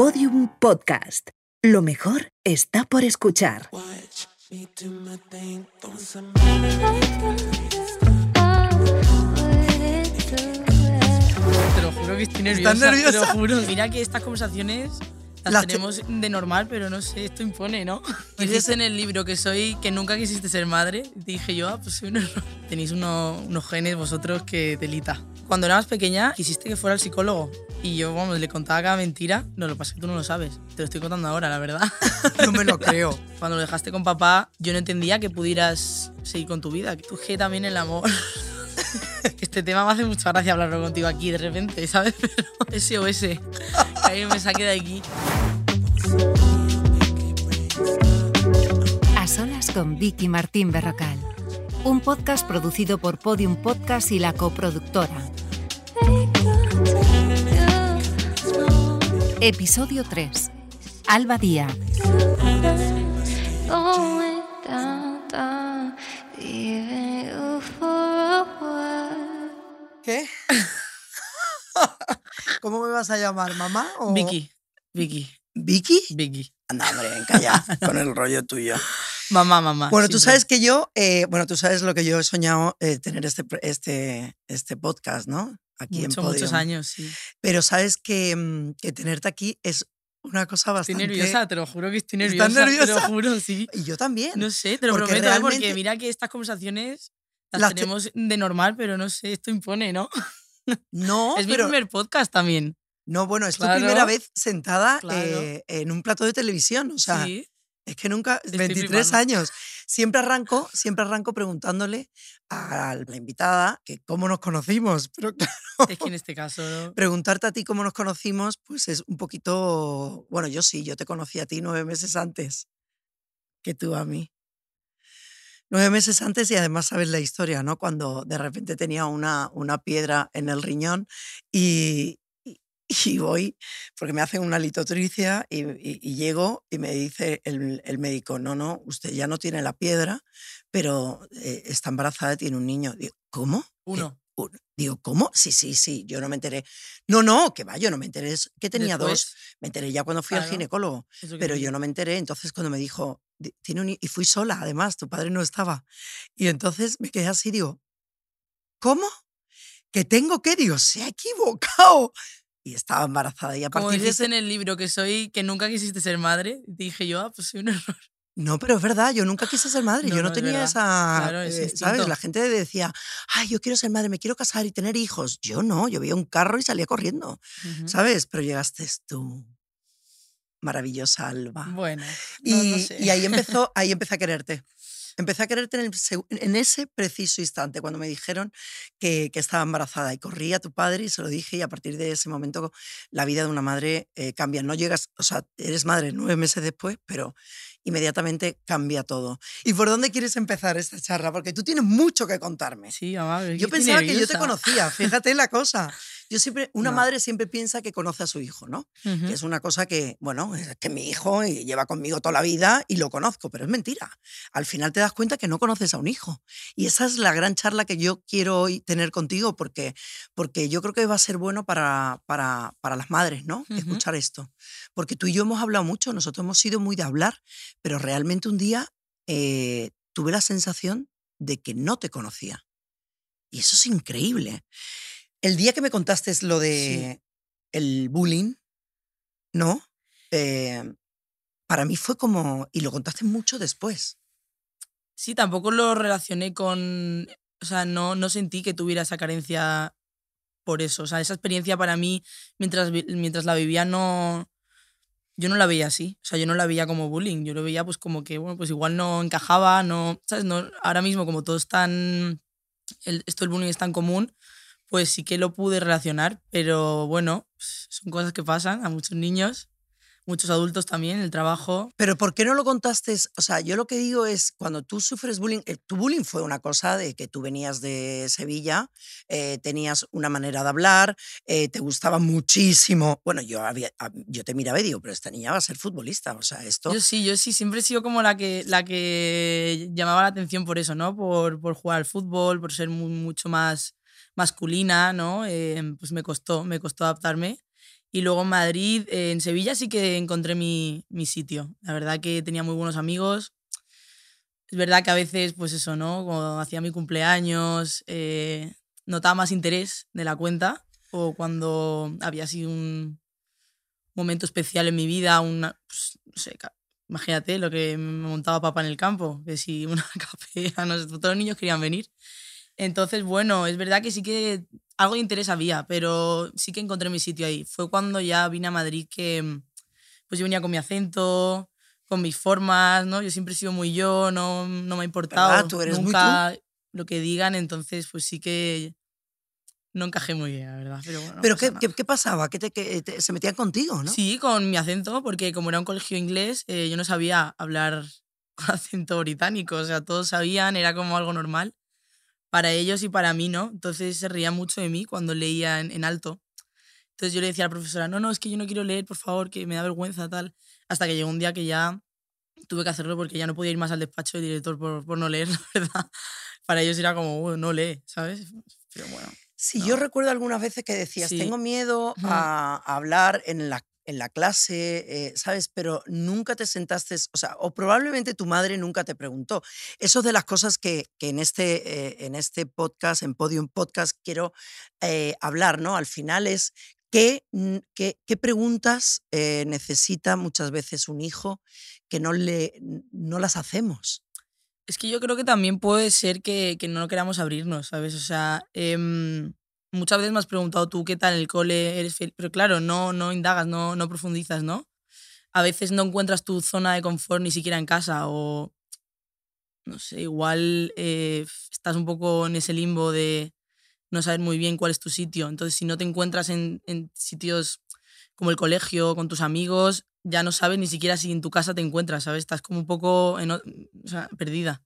Podium Podcast. Lo mejor está por escuchar. Te lo juro que estoy nerviosa. ¿Estás nerviosa? Te lo juro. Mira que estas conversaciones las, Las te- tenemos de normal, pero no sé, esto impone, ¿no? Dices en el libro que soy, que nunca quisiste ser madre. Dije yo, ah, pues soy un error. Tenéis uno- unos genes vosotros que delita. Cuando era más pequeña, quisiste que fuera el psicólogo. Y yo, vamos, le contaba cada mentira. No, lo que pasa es que tú no lo sabes. Te lo estoy contando ahora, la verdad. No me lo creo. Cuando lo dejaste con papá, yo no entendía que pudieras seguir con tu vida. Que tú que también el amor. Este tema me hace mucha gracia hablarlo contigo aquí de repente, ¿sabes? Pero SOS. Que alguien me saque de aquí. A solas con Vicky Martín Berrocal. Un podcast producido por Podium Podcast y la coproductora. Episodio 3. Alba Díaz. ¿Qué? ¿Cómo me vas a llamar, mamá? o- Vicky. Vicky. ¿Vicky? Vicky. Anda, hombre, venga ya, con el rollo tuyo. Mamá, mamá. Bueno, tú sabes que yo, eh, bueno, tú sabes lo que yo he soñado, eh, tener este, este, este podcast, ¿no? Aquí Mucho, en Podium. muchos años, sí. Pero sabes que, mm, que tenerte aquí es una cosa Estoy bastante... nerviosa, te lo juro que estoy ¿Estás nerviosa. Te nerviosa? lo juro, sí. Y yo también. No sé, te lo Porque prometo, ¿eh? porque realmente- mira que estas conversaciones las, Las te- tenemos de normal, pero no sé, esto impone, ¿no? No, es mi pero... primer podcast también. No, bueno, es Claro. tu primera vez sentada Claro. eh, en un plato de televisión, o sea... sí. Es que nunca, Estoy 23 flipando. años. Siempre arranco, siempre arranco preguntándole a la invitada que cómo nos conocimos. Pero claro, Es que en este caso. ¿no? preguntarte a ti cómo nos conocimos, pues es un poquito. Bueno, yo sí, yo te conocí a ti nueve meses antes que tú a mí. Nueve meses antes y además sabes la historia, ¿no? Cuando de repente tenía una, una piedra en el riñón y, y- voy, porque me hacen una litotricia y, y- y llego y me dice el, el médico, no, no, usted ya no tiene la piedra, pero eh, está embarazada tiene un niño. Digo, ¿cómo? Uno. Un- Digo, ¿cómo? Sí, sí, sí, yo no me enteré. No, no, que va, yo no me enteré. Que tenía dos. Después, Me enteré ya cuando fui al Claro. ginecólogo, lo que pero yo no me enteré. Entonces, cuando me dijo, "Di- tiene un hi-", y fui sola, además, tu padre no estaba. Y entonces me quedé así, digo, ¿cómo? ¿Que tengo qué? Digo, se ha equivocado. Y estaba embarazada. Y a Como partir de en el libro que soy, que nunca quisiste ser madre, dije yo, ah, pues soy un error. No, pero es verdad, yo nunca quise ser madre. No, yo no, no, es tenía verdad. esa. Claro, eh. ¿Sabes? La gente decía, ay, yo quiero ser madre, me quiero casar y tener hijos. Yo no, yo veía un carro y salía corriendo. Ujú. ¿Sabes? Pero llegaste tú. Maravillosa Alba. Bueno, Y, no, no sé. y ahí empezó, ahí empecé a quererte. Empecé a quererte en, el en ese preciso instante, cuando me dijeron que, que estaba embarazada. Y corrí a tu padre y se lo dije, y a partir de ese momento la vida de una madre eh, cambia. No llegas, o sea, eres madre nueve meses después, pero inmediatamente cambia todo. ¿Y por dónde quieres empezar esta charla? Porque tú tienes mucho que contarme. Sí, es Yo pensaba que yo te conocía, fíjate la cosa. Yo siempre, una No. madre siempre piensa que conoce a su hijo, ¿no? Que es una cosa que, bueno, es que mi hijo lleva conmigo toda la vida y lo conozco, pero es mentira. Al final te das cuenta que no conoces a un hijo. Y esa es la gran charla que yo quiero hoy tener contigo porque, porque yo creo que va a ser bueno para, para, para las madres, ¿no? Escuchar esto. Porque tú y yo hemos hablado mucho, nosotros hemos sido muy de hablar, pero realmente un día eh, tuve la sensación de que no te conocía. Y eso es increíble. El día que me contaste lo de el bullying, ¿no? Eh, para mí fue como, y lo contaste mucho después. Sí, tampoco lo relacioné con. O sea, no, no sentí que tuviera esa carencia por eso. O sea, esa experiencia para mí, mientras, mientras la vivía, no. Yo no la veía así. O sea, yo no la veía como bullying. Yo lo veía pues como que, bueno, pues igual no encajaba, no. ¿Sabes? No, ahora mismo, como todo es tan. El, esto del bullying es tan común, pues sí que lo pude relacionar. Pero bueno, son cosas que pasan a muchos niños, muchos adultos también, el trabajo. Pero ¿por qué no lo contaste? O sea, yo lo que digo es, cuando tú sufres bullying, eh, tu bullying fue una cosa de que tú venías de Sevilla, eh, tenías una manera de hablar, eh, te gustaba muchísimo. Bueno, yo, había, yo te miraba y digo, pero esta niña va a ser futbolista. O sea, esto... Yo sí, yo sí, siempre he sido como la que, la que llamaba la atención por eso, ¿no? Por, por jugar al fútbol, por ser mu- mucho más masculina, ¿no? Eh, pues me costó, me costó adaptarme. Y luego en Madrid, en Sevilla sí que encontré mi, mi sitio. La verdad que tenía muy buenos amigos. Es verdad que a veces, pues eso, ¿no? Cuando hacía mi cumpleaños, eh, notaba más interés de la cuenta o cuando había sido un momento especial en mi vida, una, pues, no sé, imagínate lo que me montaba papá en el campo, que si una capea, no todos los niños querían venir. Entonces, bueno, es verdad que sí que algo de interés había, pero sí que encontré mi sitio ahí. Fue cuando ya vine a Madrid que pues yo venía con mi acento, con mis formas, ¿no? Yo siempre he sido muy yo, no, no me ha importado ¿Verdad? Tú eres muy nunca lo que digan, entonces pues sí que no encajé muy bien, la verdad. Pero, bueno, no ¿Pero qué, qué, qué pasaba? ¿Qué te, que te- se metían contigo, no? Sí, con mi acento, porque como era un colegio inglés, eh, yo no sabía hablar con acento británico. O sea, todos sabían, era como algo normal para ellos y para mí, ¿no? Entonces se reían mucho de mí cuando leía en, en alto. Entonces yo le decía a la profesora, no, no, es que yo no quiero leer, por favor, que me da vergüenza, tal. Hasta que llegó un día que ya tuve que hacerlo porque ya no podía ir más al despacho del director por, por no leer, la verdad. Para ellos era como, "Bueno, no lee, ¿sabes? Pero bueno. Sí, No. yo recuerdo algunas veces que decías, Sí. tengo miedo a, a hablar en la, en la clase, eh, ¿sabes? Pero nunca te sentaste, o sea, o probablemente tu madre nunca te preguntó. Eso es de las cosas que, que en, este, eh, en este podcast, en Podium Podcast, quiero eh, hablar, ¿no? Al final es qué, mm, qué, preguntas necesita muchas veces un hijo que no, le, no las hacemos. Es que yo creo que también puede ser que, que no queramos abrirnos, ¿sabes? O sea, em, muchas veces me has preguntado tú qué tal el cole, eres feliz, pero claro, no, no indagas, no, no profundizas, ¿no? A veces no encuentras tu zona de confort ni siquiera en casa o, no sé, igual eh, estás un poco en ese limbo de no saber muy bien cuál es tu sitio. Entonces, si no te encuentras en, en sitios como el colegio, con tus amigos, ya no sabes ni siquiera si en tu casa te encuentras, ¿sabes? Estás como un poco en o- sea, perdida.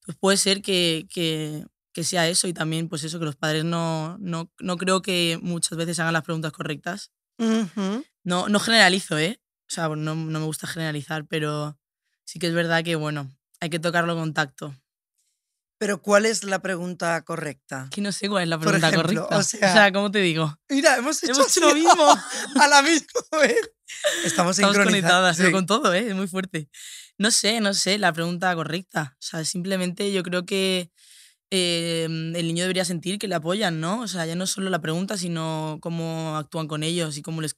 Entonces puede ser que, que, que sea eso y también pues eso, que los padres no, no, no creo que muchas veces hagan las preguntas correctas. Ujú. No, no generalizo, ¿eh? O sea, no, no me gusta generalizar, pero sí que es verdad que, bueno, hay que tocarlo con tacto. Pero ¿cuál es la pregunta correcta? Que no sé cuál es la pregunta ejemplo, correcta. o sea- ¿cómo te digo? Mira, hemos hecho, Hemos hecho lo mismo. a la misma vez. Estamos, Estamos conectadas, sí. con todo, ¿eh? Es muy fuerte. No sé, no sé, la pregunta correcta. O sea, simplemente yo creo que eh, el niño debería sentir que le apoyan, ¿no? O sea, ya no solo la pregunta, sino cómo actúan con ellos y cómo les...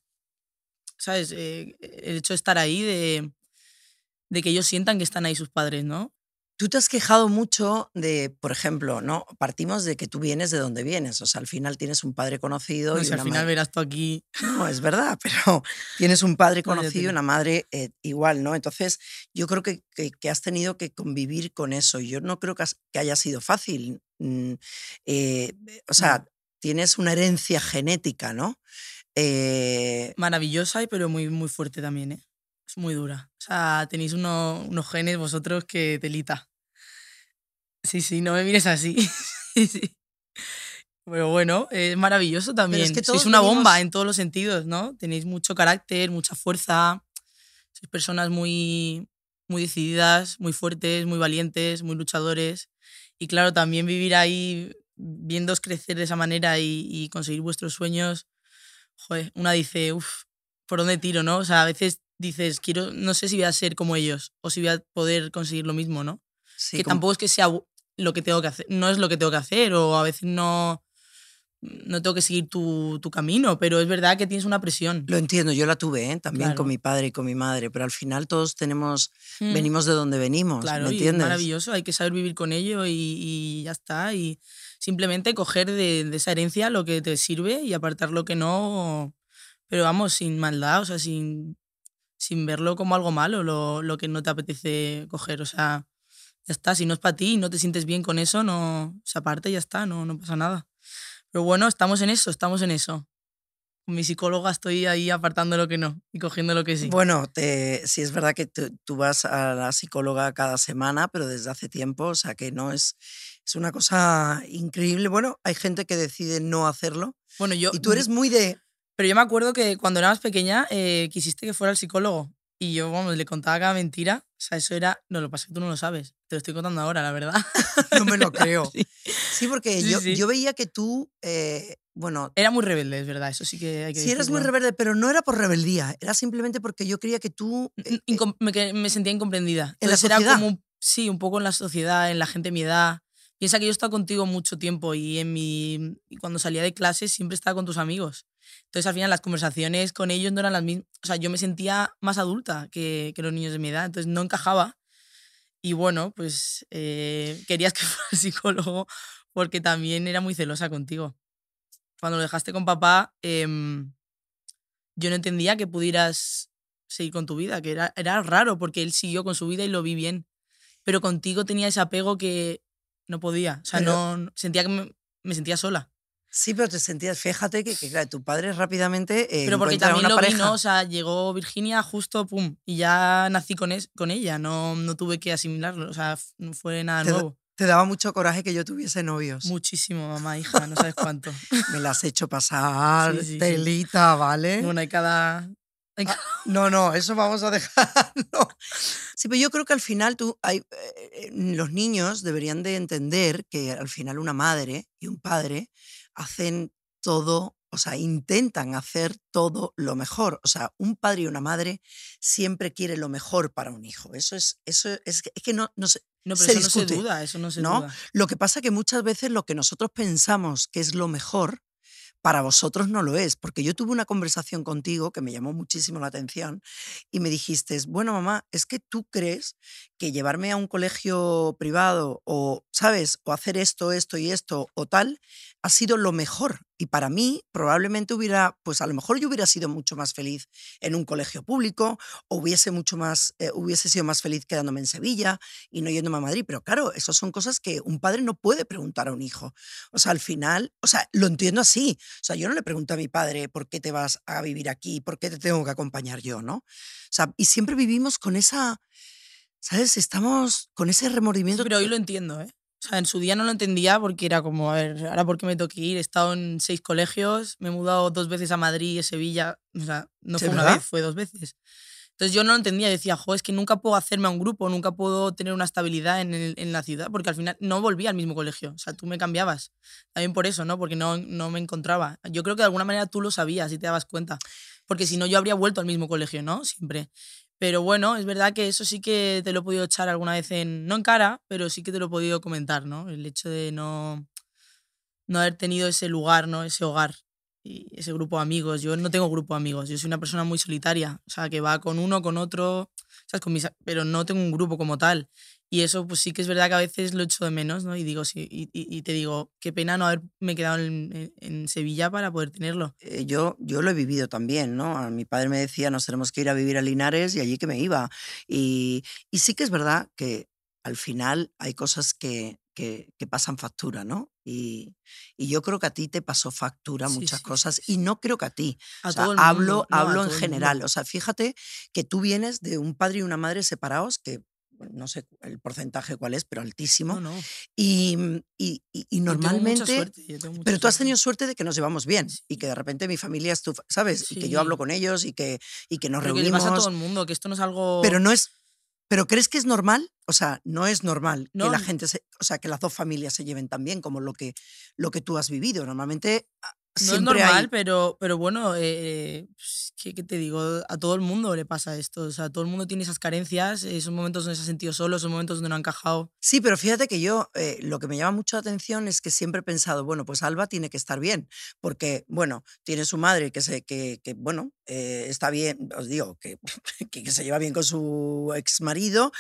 ¿Sabes? Eh, el hecho de estar ahí, de que ellos sientan que están ahí sus padres, ¿no? Tú te has quejado mucho de, por ejemplo, ¿no? Partimos de que tú vienes de donde vienes. O sea, al final tienes un padre conocido No y al una final madre- verás tú aquí... No, es verdad, pero tienes un padre conocido y una madre eh, igual, ¿no? Entonces, yo creo que, que- que has tenido que convivir con eso. Yo no creo que, has- que haya sido fácil. Mm, eh, o sea, tienes una herencia genética, ¿no? Eh, Maravillosa, y pero muy, muy fuerte también, ¿eh? Es muy dura. O sea, tenéis uno- unos genes vosotros que telita. Sí, sí, no me mires así. Sí, sí. Pero bueno, es maravilloso también. que todos Sois una bomba venimos- en todos los sentidos, ¿no? Tenéis mucho carácter, mucha fuerza. Sois personas muy, muy decididas, muy fuertes, muy valientes, muy luchadores. Y claro, también vivir ahí, viéndoos crecer de esa manera y, y conseguir vuestros sueños, joder, una dice, uff, ¿por dónde tiro, no? O sea, a veces dices, quiero, no sé si voy a ser como ellos o si voy a poder conseguir lo mismo, ¿no? sí, que como- tampoco es que sea lo que tengo que hacer, no es lo que tengo que hacer o a veces no, no tengo que seguir tu, tu camino, pero es verdad que tienes una presión. Lo entiendo, yo la tuve ¿eh? también Claro. con mi padre y con mi madre, pero al final todos tenemos, Mm, venimos de donde venimos, Claro, ¿me y es entiendes? maravilloso, hay que saber vivir con ello y, y ya está. Y simplemente coger de, de esa herencia lo que te sirve y apartar lo que no, pero vamos, sin maldad, o sea, sin, sin verlo como algo malo, lo, lo que no te apetece coger. O sea, ya está, si no es para ti y no te sientes bien con eso, no se aparte y ya está, no, no pasa nada. Pero bueno, estamos en eso, estamos en eso. Con mi psicóloga estoy ahí apartando lo que no y cogiendo lo que sí. Bueno, te, sí es verdad que tú, tú vas a la psicóloga cada semana, pero desde hace tiempo, o sea que no es, es una cosa increíble. Bueno, hay gente que decide no hacerlo Bueno, yo, y tú eres muy de, Pero yo me acuerdo que cuando era más pequeña eh, quisiste que fuera el psicólogo. Y yo, vamos, le contaba cada mentira. O sea, eso era. No, lo pasa que tú no lo sabes. Te lo estoy contando ahora, la verdad. no me lo creo. Sí. Sí, porque Sí, yo, sí. yo veía que tú, eh, bueno, Era muy rebelde, es verdad, eso sí que hay que sí eras muy rebelde, pero no era por rebeldía, era simplemente porque yo creía que tú... eh, incom- me, sentía incomprendida. ¿En la Entonces era sociedad? como, sí, un poco en la sociedad, en la gente de mi edad. Piensa que yo he estado contigo mucho tiempo y, en mi, y cuando salía de clase siempre estaba con tus amigos. Entonces al final las conversaciones con ellos no eran las mismas. O sea, yo me sentía más adulta que, que los niños de mi edad, entonces no encajaba. Y bueno, pues eh, querías que fuera psicólogo porque también era muy celosa contigo. Cuando lo dejaste con papá, em, yo no entendía que pudieras seguir con tu vida, que era, era raro porque él siguió con su vida y lo vi bien. Pero contigo tenía ese apego que no podía. O sea, Pero- no, no- sentía que me, me sentía sola. Sí, pero te sentías, fíjate que, que claro, tu padre rápidamente eh, Pero porque también una lo pareja. ¿no? O sea, llegó Virginia justo, pum, y ya nací con, es- con ella. No, no tuve que asimilarlo. O sea, no fue nada Te nuevo. Te daba mucho coraje que yo tuviese novios. Muchísimo, mamá, hija, no sabes cuánto. Me las he hecho pasar, Sí, sí, sí. telita, ¿vale? bueno, hay cada... hay Ah, cada- No, no, eso vamos a dejarlo. Sí, pero yo creo que al final tú, hay, eh, los niños deberían de entender que al final una madre y un padre hacen todo, o sea, intentan hacer todo lo mejor. O sea, un padre y una madre siempre quiere lo mejor para un hijo. Eso es, eso es, que, es que no, no sé. No, pero se eso no se duda, eso no se ¿no? duda. Lo que pasa que muchas veces lo que nosotros pensamos que es lo mejor, para vosotros no lo es, porque yo tuve una conversación contigo que me llamó muchísimo la atención y me dijiste, bueno, mamá, es que tú crees que llevarme a un colegio privado o, ¿sabes? O hacer esto, esto y esto o tal, ha sido lo mejor. Y para mí probablemente hubiera, pues a lo mejor yo hubiera sido mucho más feliz en un colegio público o hubiese, mucho más, eh, hubiese sido más feliz quedándome en Sevilla y no yéndome a Madrid. Pero claro, esas son cosas que un padre no puede preguntar a un hijo. O sea, al final, o sea, lo entiendo así. O sea, yo no le pregunto a mi padre por qué te vas a vivir aquí, por qué te tengo que acompañar yo, ¿no? O sea, y siempre vivimos con esa, ¿sabes? Estamos con ese Sí, remordimiento. pero hoy lo entiendo, ¿eh? O sea, en su día no lo entendía porque era como, a ver, ahora por qué me tengo que ir. He estado en seis colegios, me he mudado dos veces a Madrid y a Sevilla. O sea, no ¿Sí, fue una verdad? vez, fue dos veces. Entonces yo no lo entendía, decía, jo, es que nunca puedo hacerme a un grupo, nunca puedo tener una estabilidad en, el- en la ciudad, porque al final no volvía al mismo colegio. O sea, tú me cambiabas. También por eso, ¿no? Porque no, no me encontraba. Yo creo que de alguna manera tú lo sabías y te dabas cuenta. Porque si no, yo habría vuelto al mismo colegio, ¿no? Siempre. Pero bueno, es verdad que eso sí que te lo he podido echar alguna vez en, no en cara, pero sí que te lo he podido comentar, ¿no? El hecho de no, no haber tenido ese lugar, ¿no? Ese hogar y ese grupo de amigos. Yo no tengo grupo de amigos, yo soy una persona muy solitaria, o sea, que va con uno, con otro, ¿sabes? Con mis, pero no tengo un grupo como tal. Y eso pues sí que es verdad que a veces lo echo de menos, ¿no? Y digo, sí, y, te digo, qué pena no haberme quedado en, Sevilla para poder tenerlo. eh, yo, yo lo he vivido también, ¿no? A mi padre me decía, nos tenemos que ir a vivir a Linares y allí que me iba. Y, y sí que es verdad que al final hay cosas que, que, que pasan factura, ¿no? Y, y yo creo que a ti te pasó factura muchas sí, cosas sí, y no creo que a ti. A O sea, todo el hablo no, hablo en general. O sea, fíjate que tú vienes de un padre y una madre separados que no sé el porcentaje cuál es, pero altísimo. No, no. Y, y- y- y Yo tengo mucha normalmente suerte, yo tengo mucha pero tú has tenido suerte de que nos llevamos bien Sí. y que de repente mi familia es tu, ¿sabes? Y que yo hablo con ellos y que, y que nos Pero que le pasa a reunimos. todo el mundo, que esto no es algo... Pero no es. ¿Pero crees que es normal? O sea, no es normal que la gente se, o sea, que las dos familias se lleven tan bien como lo que, lo que tú has vivido. Normalmente ah, No es normal, hay. pero, pero bueno, eh, pues, ¿qué, qué te digo? A todo el mundo le pasa esto. O sea, todo el mundo tiene esas carencias, esos momentos donde se ha sentido solo, esos momentos donde no ha encajado. Sí, pero fíjate que yo eh, lo que me llama mucho la atención es que siempre he pensado, bueno, pues Alba tiene que estar bien, porque, bueno, tiene su madre que, se, que, que bueno, eh, está bien, os digo, que, que, se lleva bien con su ex marido,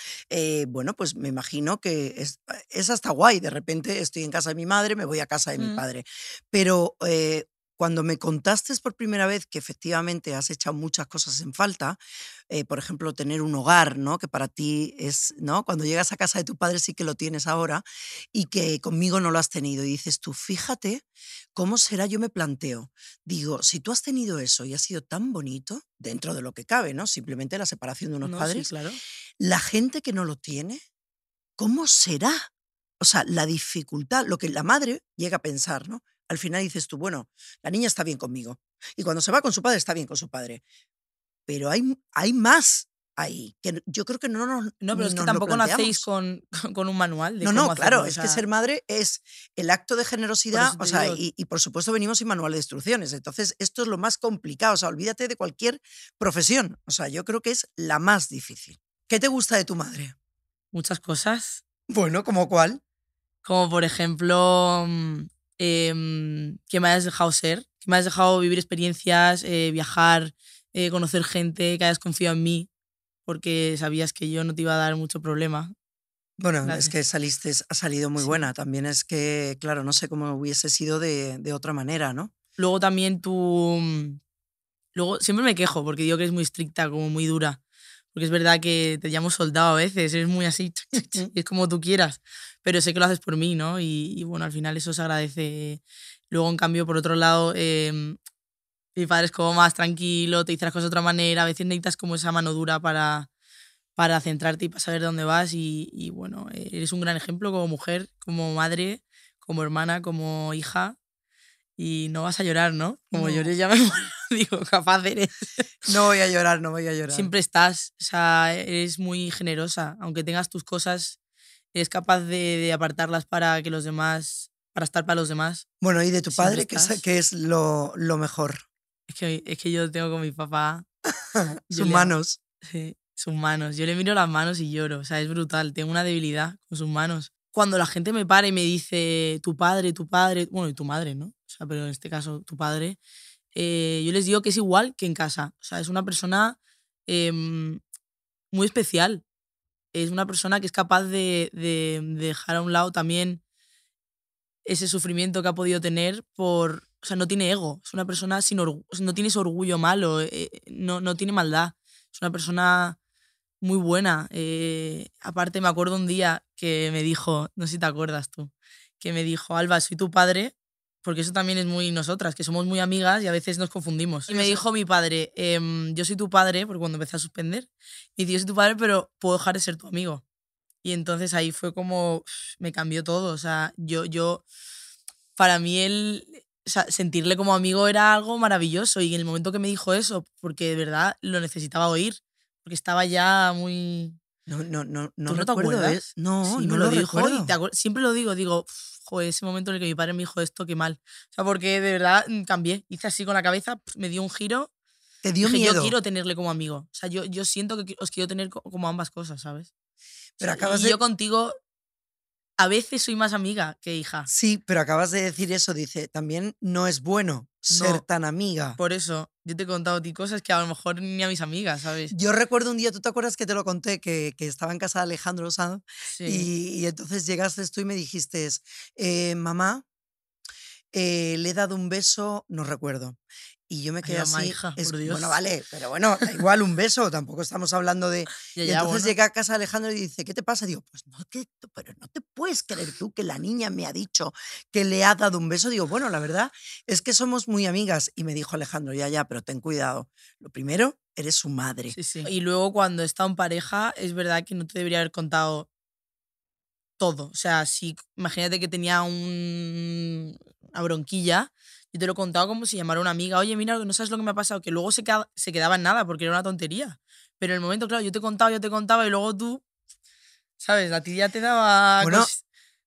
bueno, pues me imagino que es, es hasta guay, de repente estoy en casa de mi madre, me voy a casa de mi Mm. padre, pero... cuando me contaste por primera vez que efectivamente has echado muchas cosas en falta, eh, por ejemplo, tener un hogar, ¿no? Que para ti es, ¿no? Cuando llegas a casa de tu padre sí que lo tienes ahora y que conmigo no lo has tenido. Y dices tú, fíjate cómo será, yo me planteo. Digo, si tú has tenido eso y ha sido tan bonito, dentro de lo que cabe, ¿no? Simplemente la separación de unos No, sí, padres, claro. la gente que no lo tiene, ¿cómo será? O sea, la dificultad, lo que la madre llega a pensar, ¿no? Al final dices tú, bueno, la niña está bien conmigo. Y cuando se va con su padre, está bien con su padre. Pero hay, hay más. ahí. Que yo creo que no nos. No, pero es que tampoco nacéis con, con un manual de No, cómo no, claro, hacerlo, es o que ser madre es el acto de generosidad, o sea, y, y por supuesto venimos sin manual de instrucciones. Entonces, esto es lo más complicado, o sea, olvídate de cualquier profesión. O sea, yo creo que es la más difícil. ¿Qué te gusta de tu madre? muchas cosas. Bueno, ¿como cuál? Como por ejemplo, em, que me hayas dejado ser, que me hayas dejado vivir experiencias, eh, viajar, eh, conocer gente, que hayas confiado en mí, porque sabías que yo no te iba a dar mucho problema. Bueno, es Gracias. que saliste, ha salido muy Sí. buena. También es que, claro, no sé cómo hubiese sido de, de otra manera, ¿no? Luego también tú... mm, Luego siempre me quejo porque digo que es muy estricta, como muy dura. Porque es verdad que te llamo soldado a veces, eres muy así, y es como tú quieras. Pero sé que lo haces por mí, ¿no? Y, y bueno, al final eso se agradece. Luego, en cambio, por otro lado, em, mi padre es como más tranquilo, te dice las cosas de otra manera. A veces necesitas como esa mano dura para, para centrarte y para saber dónde vas. Y, y bueno, eres un gran ejemplo como mujer, como madre, como hermana, como hija. Y no vas a llorar, ¿no? Como No. llores ya me muero. Digo, capaz eres. No voy a llorar, no voy a llorar. Siempre estás, o sea, eres muy generosa. Aunque tengas tus cosas, eres capaz de, de apartarlas para que los demás, para estar para los demás. Bueno, y de tu Siempre padre, ¿qué es, qué es lo, lo mejor? Es que, es que yo tengo con mi papá Sus le- manos. sí, sus manos. Yo le miro las manos y lloro. O sea, es brutal. Tengo una debilidad con sus manos. Cuando la gente me para y me dice tu padre, tu padre, bueno, y tu madre, ¿no? O sea, pero en este caso tu padre, eh, yo les digo que es igual que en casa. O sea, es una persona em, muy especial. Es una persona que es capaz de, de- de dejar a un lado también ese sufrimiento que ha podido tener por... O sea, no tiene ego. Es una persona sin orgu- no tiene ese orgullo malo, eh, no, no tiene maldad. Es una persona muy buena. eh, aparte, me acuerdo un día que me dijo, no sé si te acuerdas tú, que me dijo, Alba, soy tu padre, porque eso también es muy nosotras, que somos muy amigas y a veces nos confundimos. Y me dijo mi padre, em, yo soy tu padre, porque cuando empecé a suspender, y dice, yo soy tu padre, pero puedo dejar de ser tu amigo. Y entonces ahí fue como, me cambió todo. O sea, yo, yo, para mí él, o sea, sentirle como amigo era algo maravilloso. Y en el momento que me dijo eso, porque de verdad lo necesitaba oír, porque estaba ya muy... No, no, no, no, ¿Tú no te ¿eh? acuerdas? No, Sí, no me lo, lo dijo y te siempre lo digo, digo, "Uf, joder, ese momento en el que mi padre me dijo esto, qué mal. O sea, porque de verdad mm, cambié. Hice así con la cabeza, me dio un giro. Te dio dije, miedo. yo quiero tenerle como amigo. O sea, yo, yo siento que os quiero tener co- como ambas cosas, ¿sabes? Pero acabas y de- yo contigo a veces soy más amiga que hija. Sí, pero acabas de decir eso. Dice, también no es bueno ser No. tan amiga. Por eso, yo te he contado a ti cosas que a lo mejor ni a mis amigas, ¿sabes? Yo recuerdo un día, ¿tú te acuerdas que te lo conté? Que, que estaba en casa de Alejandro Sanz Sí. y, y entonces llegaste tú y me dijiste, eh, mamá, eh, le he dado un beso, no recuerdo. Y yo me Ay, quedé mamá, así. hija, es- por Dios. Bueno, vale, pero bueno, da igual un beso, tampoco estamos hablando de. Ya, y ya, entonces bueno. llega a casa Alejandro y dice, ¿qué te pasa? Digo, pues no te, pero no te puedes creer tú que la niña me ha dicho que le ha dado un beso. Digo, bueno, la verdad es que somos muy amigas. Y me dijo Alejandro, ya, ya, pero ten cuidado. Lo primero, eres su madre. Sí, sí. Y luego cuando he estado en pareja, es verdad que no te debería haber contado todo. O sea, si imagínate que tenía un, una bronquilla, yo te lo he contado como si llamara a una amiga, oye, mira, no sabes lo que me ha pasado, que luego se, queda- se quedaba en nada porque era una tontería. Pero en el momento, claro, yo te he contado, yo te contaba y luego tú, ¿sabes? A ti ya te daba... Bueno. cos-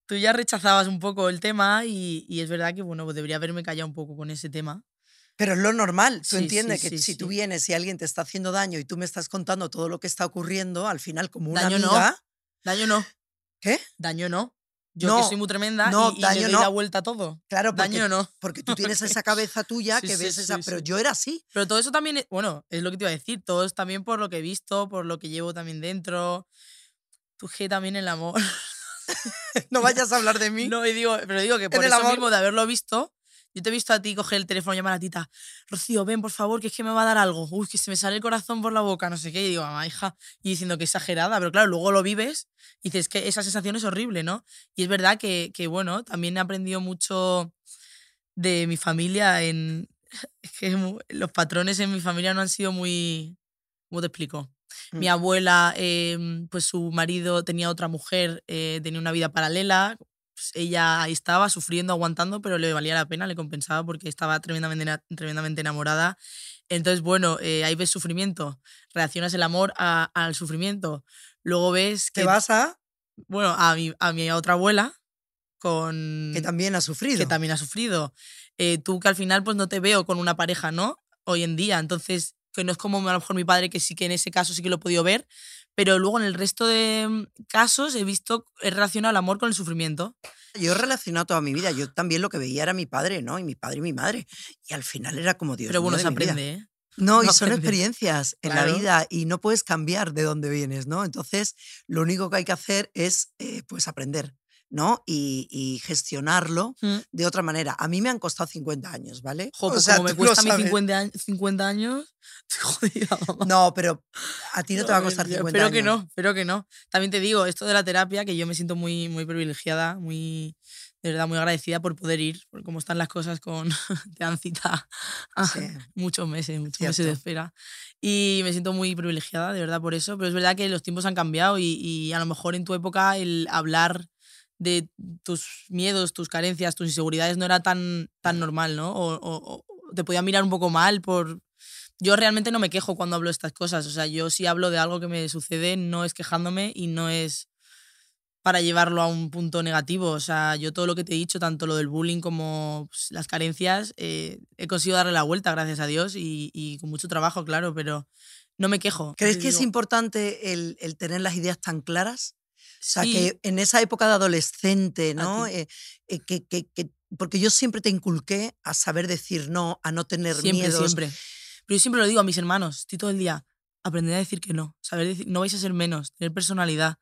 Tú ya rechazabas un poco el tema y, y es verdad que, bueno, pues debería haberme callado un poco con ese tema. Pero es lo normal. Tú Sí, entiendes sí, que sí, si tú vienes y alguien te está haciendo daño y tú me estás contando todo lo que está ocurriendo, al final, como una Daño no. amiga. Daño no. ¿Qué? Daño no. Yo No, que soy muy tremenda no, y, y daño le doy no. la vuelta a todo. Claro, porque, Daño no. porque tú tienes esa cabeza tuya Sí, que sí, ves esa. sí, Pero sí. yo era así. Pero todo eso también, es- bueno, es lo que te iba a decir, todo es también por lo que he visto, por lo que llevo también dentro. Tú que también el amor. No vayas a hablar de mí. No, y digo, pero digo que por el eso amor. mismo de haberlo visto, yo te he visto a ti coger el teléfono y llamar a tita, Rocío, ven por favor, que es que me va a dar algo. Uy, que se me sale el corazón por la boca, no sé qué. Y digo, mamá, hija, y diciendo que exagerada, pero claro, luego lo vives y dices que esa sensación es horrible, ¿no? Y es verdad que, que bueno, también he aprendido mucho de mi familia en. Es que los patrones en mi familia no han sido muy. ¿Cómo te explico? Mi Mm. abuela, em, pues su marido tenía otra mujer, eh, tenía una vida paralela. Pues ella estaba sufriendo, aguantando, pero le valía la pena, le compensaba porque estaba tremendamente, tremendamente enamorada. Entonces, bueno, eh, ahí ves sufrimiento, reaccionas el amor a- al sufrimiento. Luego ves que, Te vas a bueno, a mi, a mi otra abuela, con que también ha sufrido. que también ha sufrido. Eh, tú que al final pues no te veo con una pareja, ¿no? Hoy en día. Entonces, que no es como a lo mejor mi padre, que sí que en ese caso sí que lo he podido ver, pero luego en el resto de mm, casos he visto, he relacionado el amor con el sufrimiento. Yo he relacionado toda mi vida. Yo también lo que veía era mi padre, ¿no? Y mi padre y mi madre. Y al final era como Dios. pero bueno, mío se aprende, ¿eh? No, y No son aprende. experiencias en Claro. la vida y no puedes cambiar de dónde vienes, ¿no? Entonces, lo único que hay que hacer es, eh, pues, aprender, ¿no? Y, y gestionarlo Mm. de otra manera. A mí me han costado 50 años, ¿vale? Jo, O pues sea, como me cuesta a mí sabes. 50, años- 50 años, jodida, mamá. No, pero a ti no te va a costar mía, 50 Espero años. que no, espero que no. También te digo, esto de la terapia, que yo me siento muy, muy privilegiada, muy, de verdad, muy agradecida por poder ir, por cómo están las cosas con, te dan cita Sí. muchos meses, muchos meses de Cierto. espera. Y me siento muy privilegiada, de verdad, por eso. Pero es verdad que los tiempos han cambiado y, y a lo mejor en tu época el hablar de tus miedos, tus carencias, tus inseguridades no era tan, tan normal, ¿no? O, o- o te podía mirar un poco mal por... Yo realmente no me quejo cuando hablo de estas cosas. O sea, yo si hablo de algo que me sucede, no es quejándome y no es para llevarlo a un punto negativo. O sea, yo todo lo que te he dicho, tanto lo del bullying como pues, las carencias, eh, he conseguido darle la vuelta, gracias a Dios, y, y con mucho trabajo, claro, pero no me quejo. ¿Crees que es importante el, el tener las ideas tan claras? O sea, que en esa época de adolescente, ¿no? Eh, eh, que, que- que- porque yo siempre te inculqué a saber decir no, a no tener Siempre, miedos. siempre. Pero yo siempre lo digo a mis hermanos, estoy todo el día, aprender a decir que no, saber decir, no vais a ser menos, tener personalidad.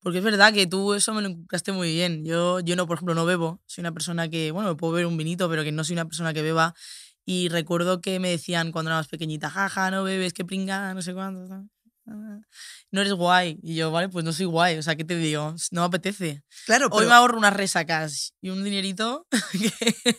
Porque es verdad que tú eso me lo inculcaste muy bien. Yo, yo no, por ejemplo, no bebo. Soy una persona que, bueno, me puedo beber un vinito, pero que no soy una persona que beba. Y recuerdo que me decían cuando era más pequeñita, jaja, no bebes, qué pringa, no sé cuánto. Ah, No eres guay. Y yo, vale, pues no soy guay. O sea, ¿qué te digo? No me apetece. Claro, Hoy pero, me ahorro unas resacas y un dinerito, que-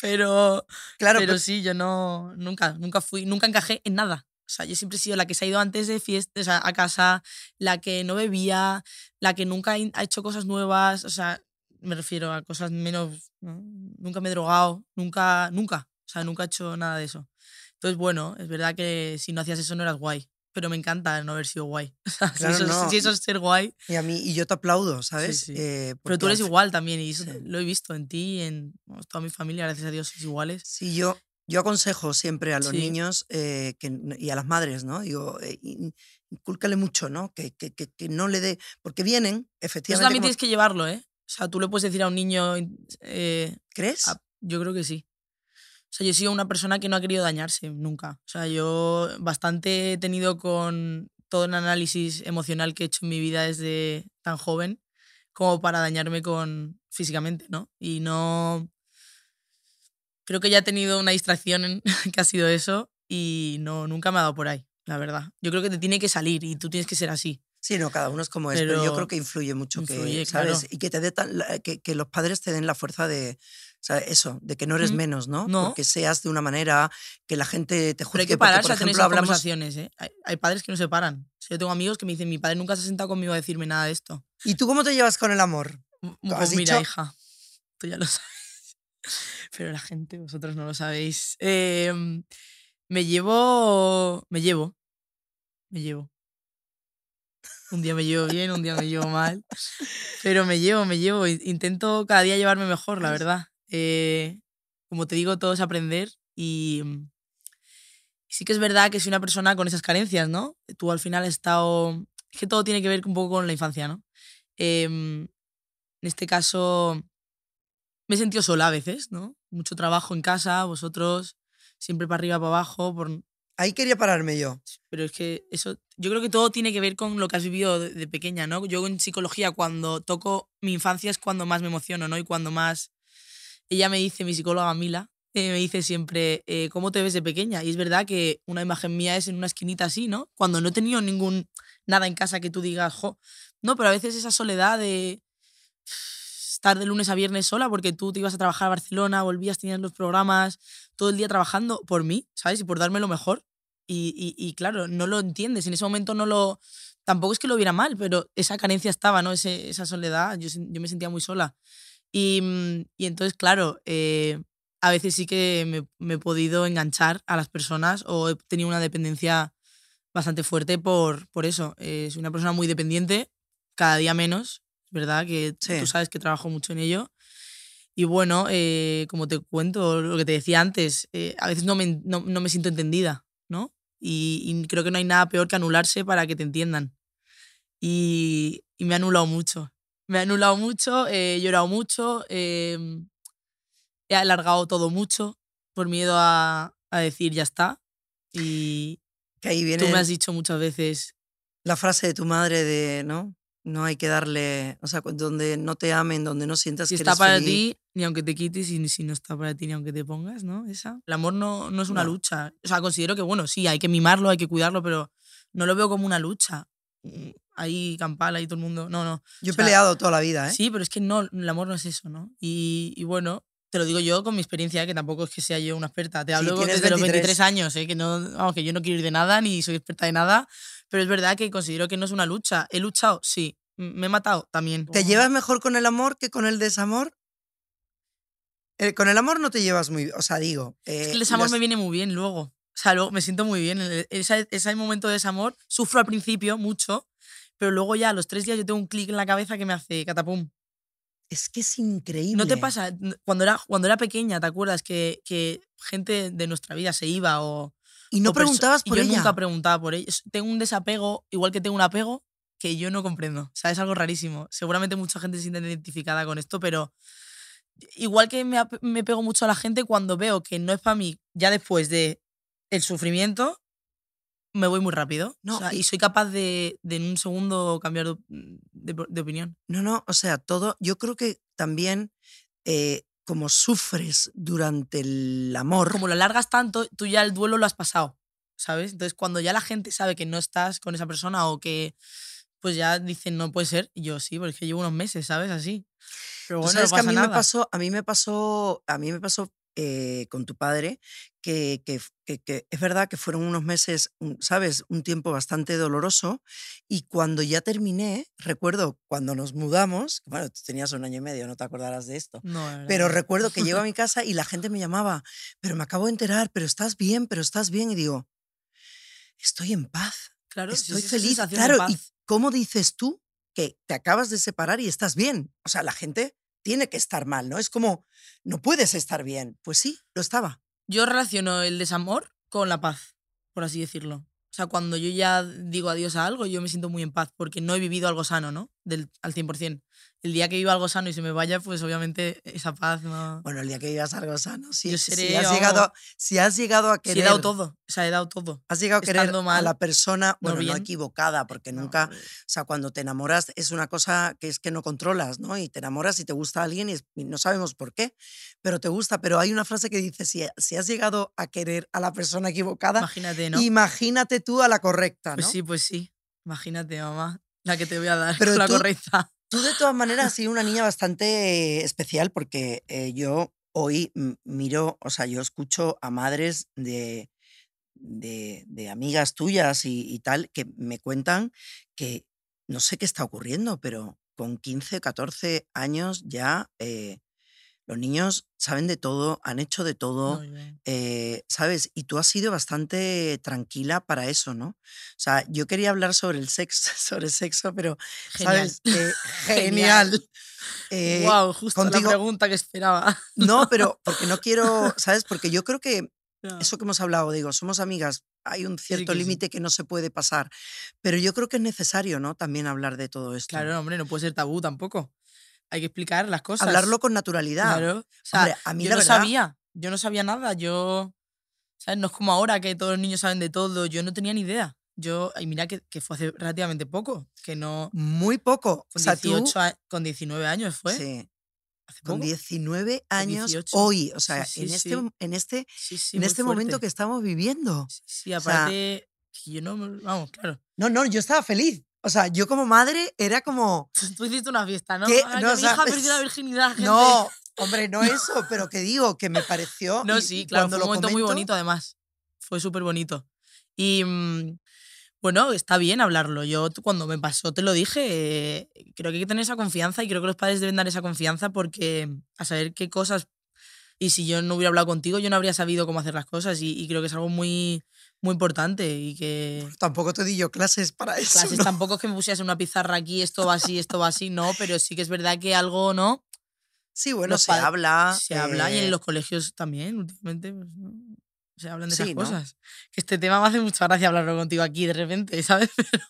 pero, claro, pero pero- sí, yo no, nunca, nunca fui, nunca encajé en nada. O sea, yo siempre he sido la que se ha ido antes de fiestas a, a casa, la que no bebía, la que nunca ha hecho cosas nuevas, o sea, me refiero a cosas menos, ¿no? nunca me he drogado, nunca, nunca, o sea, nunca he hecho nada de eso. Entonces, bueno, es verdad que si no hacías eso no eras guay, pero me encanta no haber sido guay. O sea, si Claro, eso es- no, si eso es ser guay, y a mí y yo te aplaudo, ¿sabes? sí. Eh, pero tú eres igual también y eso Sí. lo he visto en ti y en toda mi familia, gracias a Dios, sois iguales. Sí, yo, yo aconsejo siempre a los Sí. niños eh, que, y a las madres, ¿no? Digo, eh, in- incúlcale mucho, ¿no? Que, que, que, que no le dé. Porque vienen, Eso efectivamente. también como- tienes que llevarlo, ¿eh? O sea, tú le puedes decir a un niño, eh, ¿Crees? ah, yo creo que sí. O sea, yo he sido una persona que no ha querido dañarse nunca. O sea, yo bastante he tenido con todo el análisis emocional que he hecho en mi vida desde tan joven como para dañarme con físicamente, ¿no? Y no... Creo que ya he tenido una distracción en- que ha sido eso y no, nunca me ha dado por ahí, la verdad. Yo creo que te tiene que salir y tú tienes que ser así. Sí, no, cada uno es como es, pero yo creo Pero que influye mucho que, influye, ¿sabes? claro. Y que te dé tan- que, que los padres te den la fuerza de, sea, eso, de que no eres Mm, menos, ¿no? no. Porque seas de una manera que la gente te Pero juzgue. hay que porque, pararse por a tener ejemplo, esas conversaciones, ¿eh? Hay, hay padres que no se paran. O sea, yo tengo amigos que me dicen, mi padre nunca se ha sentado conmigo a decirme nada de esto. ¿Y tú cómo te llevas con el amor? M- ¿Has Pues mira, dicho? hija, tú ya lo sabes. Pero la gente, vosotros no lo sabéis. Em, me llevo. Me llevo. Me llevo. Un día me llevo bien, un día me llevo mal. Pero me llevo, me llevo. in- Intento cada día llevarme mejor, la verdad. Eh, como te digo, todo es aprender y. mm, y sí que es verdad que soy una persona con esas carencias, ¿no? Tú al final has estado. Es que todo tiene que ver un poco con la infancia, ¿no? Em, en este caso, me he sentido sola a veces, ¿no? Mucho trabajo en casa, vosotros siempre para arriba, para abajo, por... Ahí quería pararme yo. pero es que eso, yo creo que todo tiene que ver con lo que has vivido de, de pequeña, ¿no? Yo en psicología, cuando toco mi infancia es cuando más me emociono, ¿no? Y cuando más... Ella me dice, mi psicóloga Mila, eh, me dice siempre, eh, ¿cómo te ves de pequeña? Y es verdad que una imagen mía es en una esquinita así, ¿no? Cuando no he tenido ningún nada en casa que tú digas, jo, no, pero a veces esa soledad de estar de lunes a viernes sola porque tú te ibas a trabajar a Barcelona, volvías, tenías los programas, todo el día trabajando por mí, ¿sabes? Y por darme lo mejor. Y, y, claro, no lo entiendes. En ese momento no lo. Tampoco es que lo viera mal, pero esa carencia estaba, ¿no? Esa soledad. Yo, yo me sentía muy sola. Y, mm, y entonces, claro, eh, a veces sí que me, me he podido enganchar a las personas o he tenido una dependencia bastante fuerte por, por eso. Eh, soy una persona muy dependiente, cada día menos, verdad que Sí. tú sabes que trabajo mucho en ello. Y bueno, eh, como te cuento, lo que te decía antes, eh, a veces no me, no, no me siento entendida, ¿no? Y, y creo que no hay nada peor que anularse para que te entiendan. Y, y me ha anulado mucho. Me ha anulado mucho, he llorado mucho, eh, he alargado todo mucho por miedo a, a decir ya está. Y Que ahí viene tú me has dicho muchas veces, la frase de tu madre de, ¿no? No hay que darle, o sea, donde no te amen, donde no sientas si que está eres para feliz. ti, ni aunque te quites, y si no está para ti, ni aunque te pongas, ¿no? Esa. El amor no, no es una No. lucha. O sea, considero que, bueno, sí, hay que mimarlo, hay que cuidarlo, pero no lo veo como una lucha. Ahí, campal, ahí todo el mundo. No, no. Yo he o sea, peleado toda la vida, ¿eh? Sí, pero es que no, el amor no es eso, ¿no? Y, y bueno, te lo digo yo con mi experiencia, que tampoco es que sea yo una experta. Te Sí, hablo tienes desde los 23. 23 años, ¿eh? que, no, vamos, que yo no quiero ir de nada ni soy experta de nada, pero es verdad que considero que no es una lucha. ¿He luchado? Sí. ¿Me he matado? También. ¿Te llevas mejor con el amor que con el desamor? Eh, con el amor no te llevas muy bien, o sea, digo. Es eh, que el desamor los- me viene muy bien luego. O sea, luego me siento muy bien. En el- Ese, ese momento de desamor sufro al principio mucho, pero luego ya a los tres días yo tengo un clic en la cabeza que me hace catapum. Es que es increíble. ¿No te pasa? Cuando era, cuando era pequeña, ¿te acuerdas que, que gente de nuestra vida se iba o... Y no o preguntabas y por yo ella. nunca preguntaba por ella. Tengo un desapego, igual que tengo un apego, que yo no comprendo. O sea, es algo rarísimo. Seguramente mucha gente se siente identificada con esto, pero igual que me, me pego mucho a la gente cuando veo que no es para mí, ya después de el sufrimiento, me voy muy rápido. No, O sea, y- y soy capaz de, de en un segundo cambiar de, de- de opinión. No, no, o sea, todo. Yo creo que también, eh, como sufres durante el amor. Como lo largas tanto, tú ya el duelo lo has pasado, ¿sabes? Entonces, cuando ya la gente sabe que no estás con esa persona o que pues ya dicen no puede ser, y yo sí, porque llevo unos meses, ¿sabes? Así. Pero bueno, sabes no que a mí nada. me pasó, a mí me pasó, a mí me pasó eh, con tu padre que, que, que- que es verdad que fueron unos meses, sabes, un tiempo bastante doloroso y cuando ya terminé, recuerdo cuando nos mudamos, bueno, tú tenías un año y medio, no te acordarás de esto. No, Pero recuerdo que llego a mi casa y la gente me llamaba, pero me acabo de enterar, pero estás bien, pero estás bien. Y digo, estoy en paz, claro, estoy sí, feliz. Claro, ¿y cómo dices tú que te acabas de separar y estás bien? O sea, la gente tiene que estar mal, ¿no? Es como, no puedes estar bien. Pues sí, lo estaba. Yo relaciono el desamor con la paz, por así decirlo. O sea, cuando yo ya digo adiós a algo, yo me siento muy en paz porque no he vivido algo sano, ¿no? Del, al 100%. El día que viva algo sano y se me vaya, pues obviamente esa paz no... Bueno, el día que vivas algo sano, si, Yo si seré, has vamos, llegado, si has llegado a querer, he dado todo. O sea, he dado todo. has llegado a querer a la persona, bueno, no bien. equivocada, porque No, nunca, hombre. O sea, cuando te enamoras es una cosa que es que no controlas, ¿no? Y te enamoras y te gusta a alguien y, es- y no sabemos por qué, pero te gusta. Pero hay una frase que dice, si, si has llegado a querer a la persona equivocada, Imagínate, ¿no? imagínate tú a la correcta, ¿no? Pues sí, pues sí. Imagínate, mamá, la que te voy a dar Pero la tú- correcta. Tú de todas maneras has sido una niña bastante especial porque eh, yo hoy miro, o sea, yo escucho a madres de, de, de amigas tuyas y, y tal que me cuentan que no sé qué está ocurriendo, pero con 15, 14 años ya eh, los niños saben de todo, han hecho de todo. Eh, ¿sabes? Y tú has sido bastante tranquila para eso, ¿no? O sea, yo quería hablar sobre el sexo, sobre sexo, pero, Genial. ¿sabes? Eh, genial. Eh, wow, justo contigo- la pregunta que esperaba. No, pero porque no quiero, ¿sabes? Porque yo creo que No. eso que hemos hablado, digo, somos amigas, hay un cierto sí. límite que no se puede pasar, pero yo creo que es necesario, ¿no? También hablar de todo esto. Claro, hombre, no puede ser tabú tampoco. Hay que explicar las cosas. Hablarlo con naturalidad. Claro. O sea, Hombre, a mí yo la no verdad- sabía. Yo no sabía nada. Yo. ¿Sabes? No es como ahora que todos los niños saben de todo. Yo no tenía ni idea. Yo. Y mira que, que fue hace relativamente poco. Que no. Muy poco. O Con, sea, tú, 18 a- con 19 años fue. sí, con poco. 19 años 18. hoy, o sea, Sí, en sí, este, sí. en este, Sí, sí, en muy este momento fuerte. que estamos viviendo. Sí, sí, o sea- aparte. yo no. Vamos, claro. No, no, yo estaba feliz. O sea, yo como madre era como, Tú hiciste una fiesta, ¿no? ¿Qué? No, que o mi sea, hija perdió la virginidad, gente. no, hombre, no eso, pero que digo, que me pareció. No, sí, claro, fue un lo momento muy comento- bonito además. Fue súper bonito. Y mm, bueno, está bien hablarlo. Yo cuando me pasó te lo dije, eh, creo que hay que tener esa confianza y creo que los padres deben dar esa confianza porque a saber qué cosas Y si yo no hubiera hablado contigo, yo no habría sabido cómo hacer las cosas. Y, y creo que es algo muy, muy importante. Y que Tampoco te di yo clases para eso. clases ¿no? tampoco es que me pusieras en una pizarra aquí, esto va así, esto va así, no, pero sí que es verdad que algo, ¿no? Sí, bueno, los se habla. Se habla y eh, en los colegios también, últimamente, pues, ¿no? se hablan de esas Sí, ¿no? cosas. Que este tema me hace mucha gracia hablarlo contigo aquí de repente, ¿sabes? Pero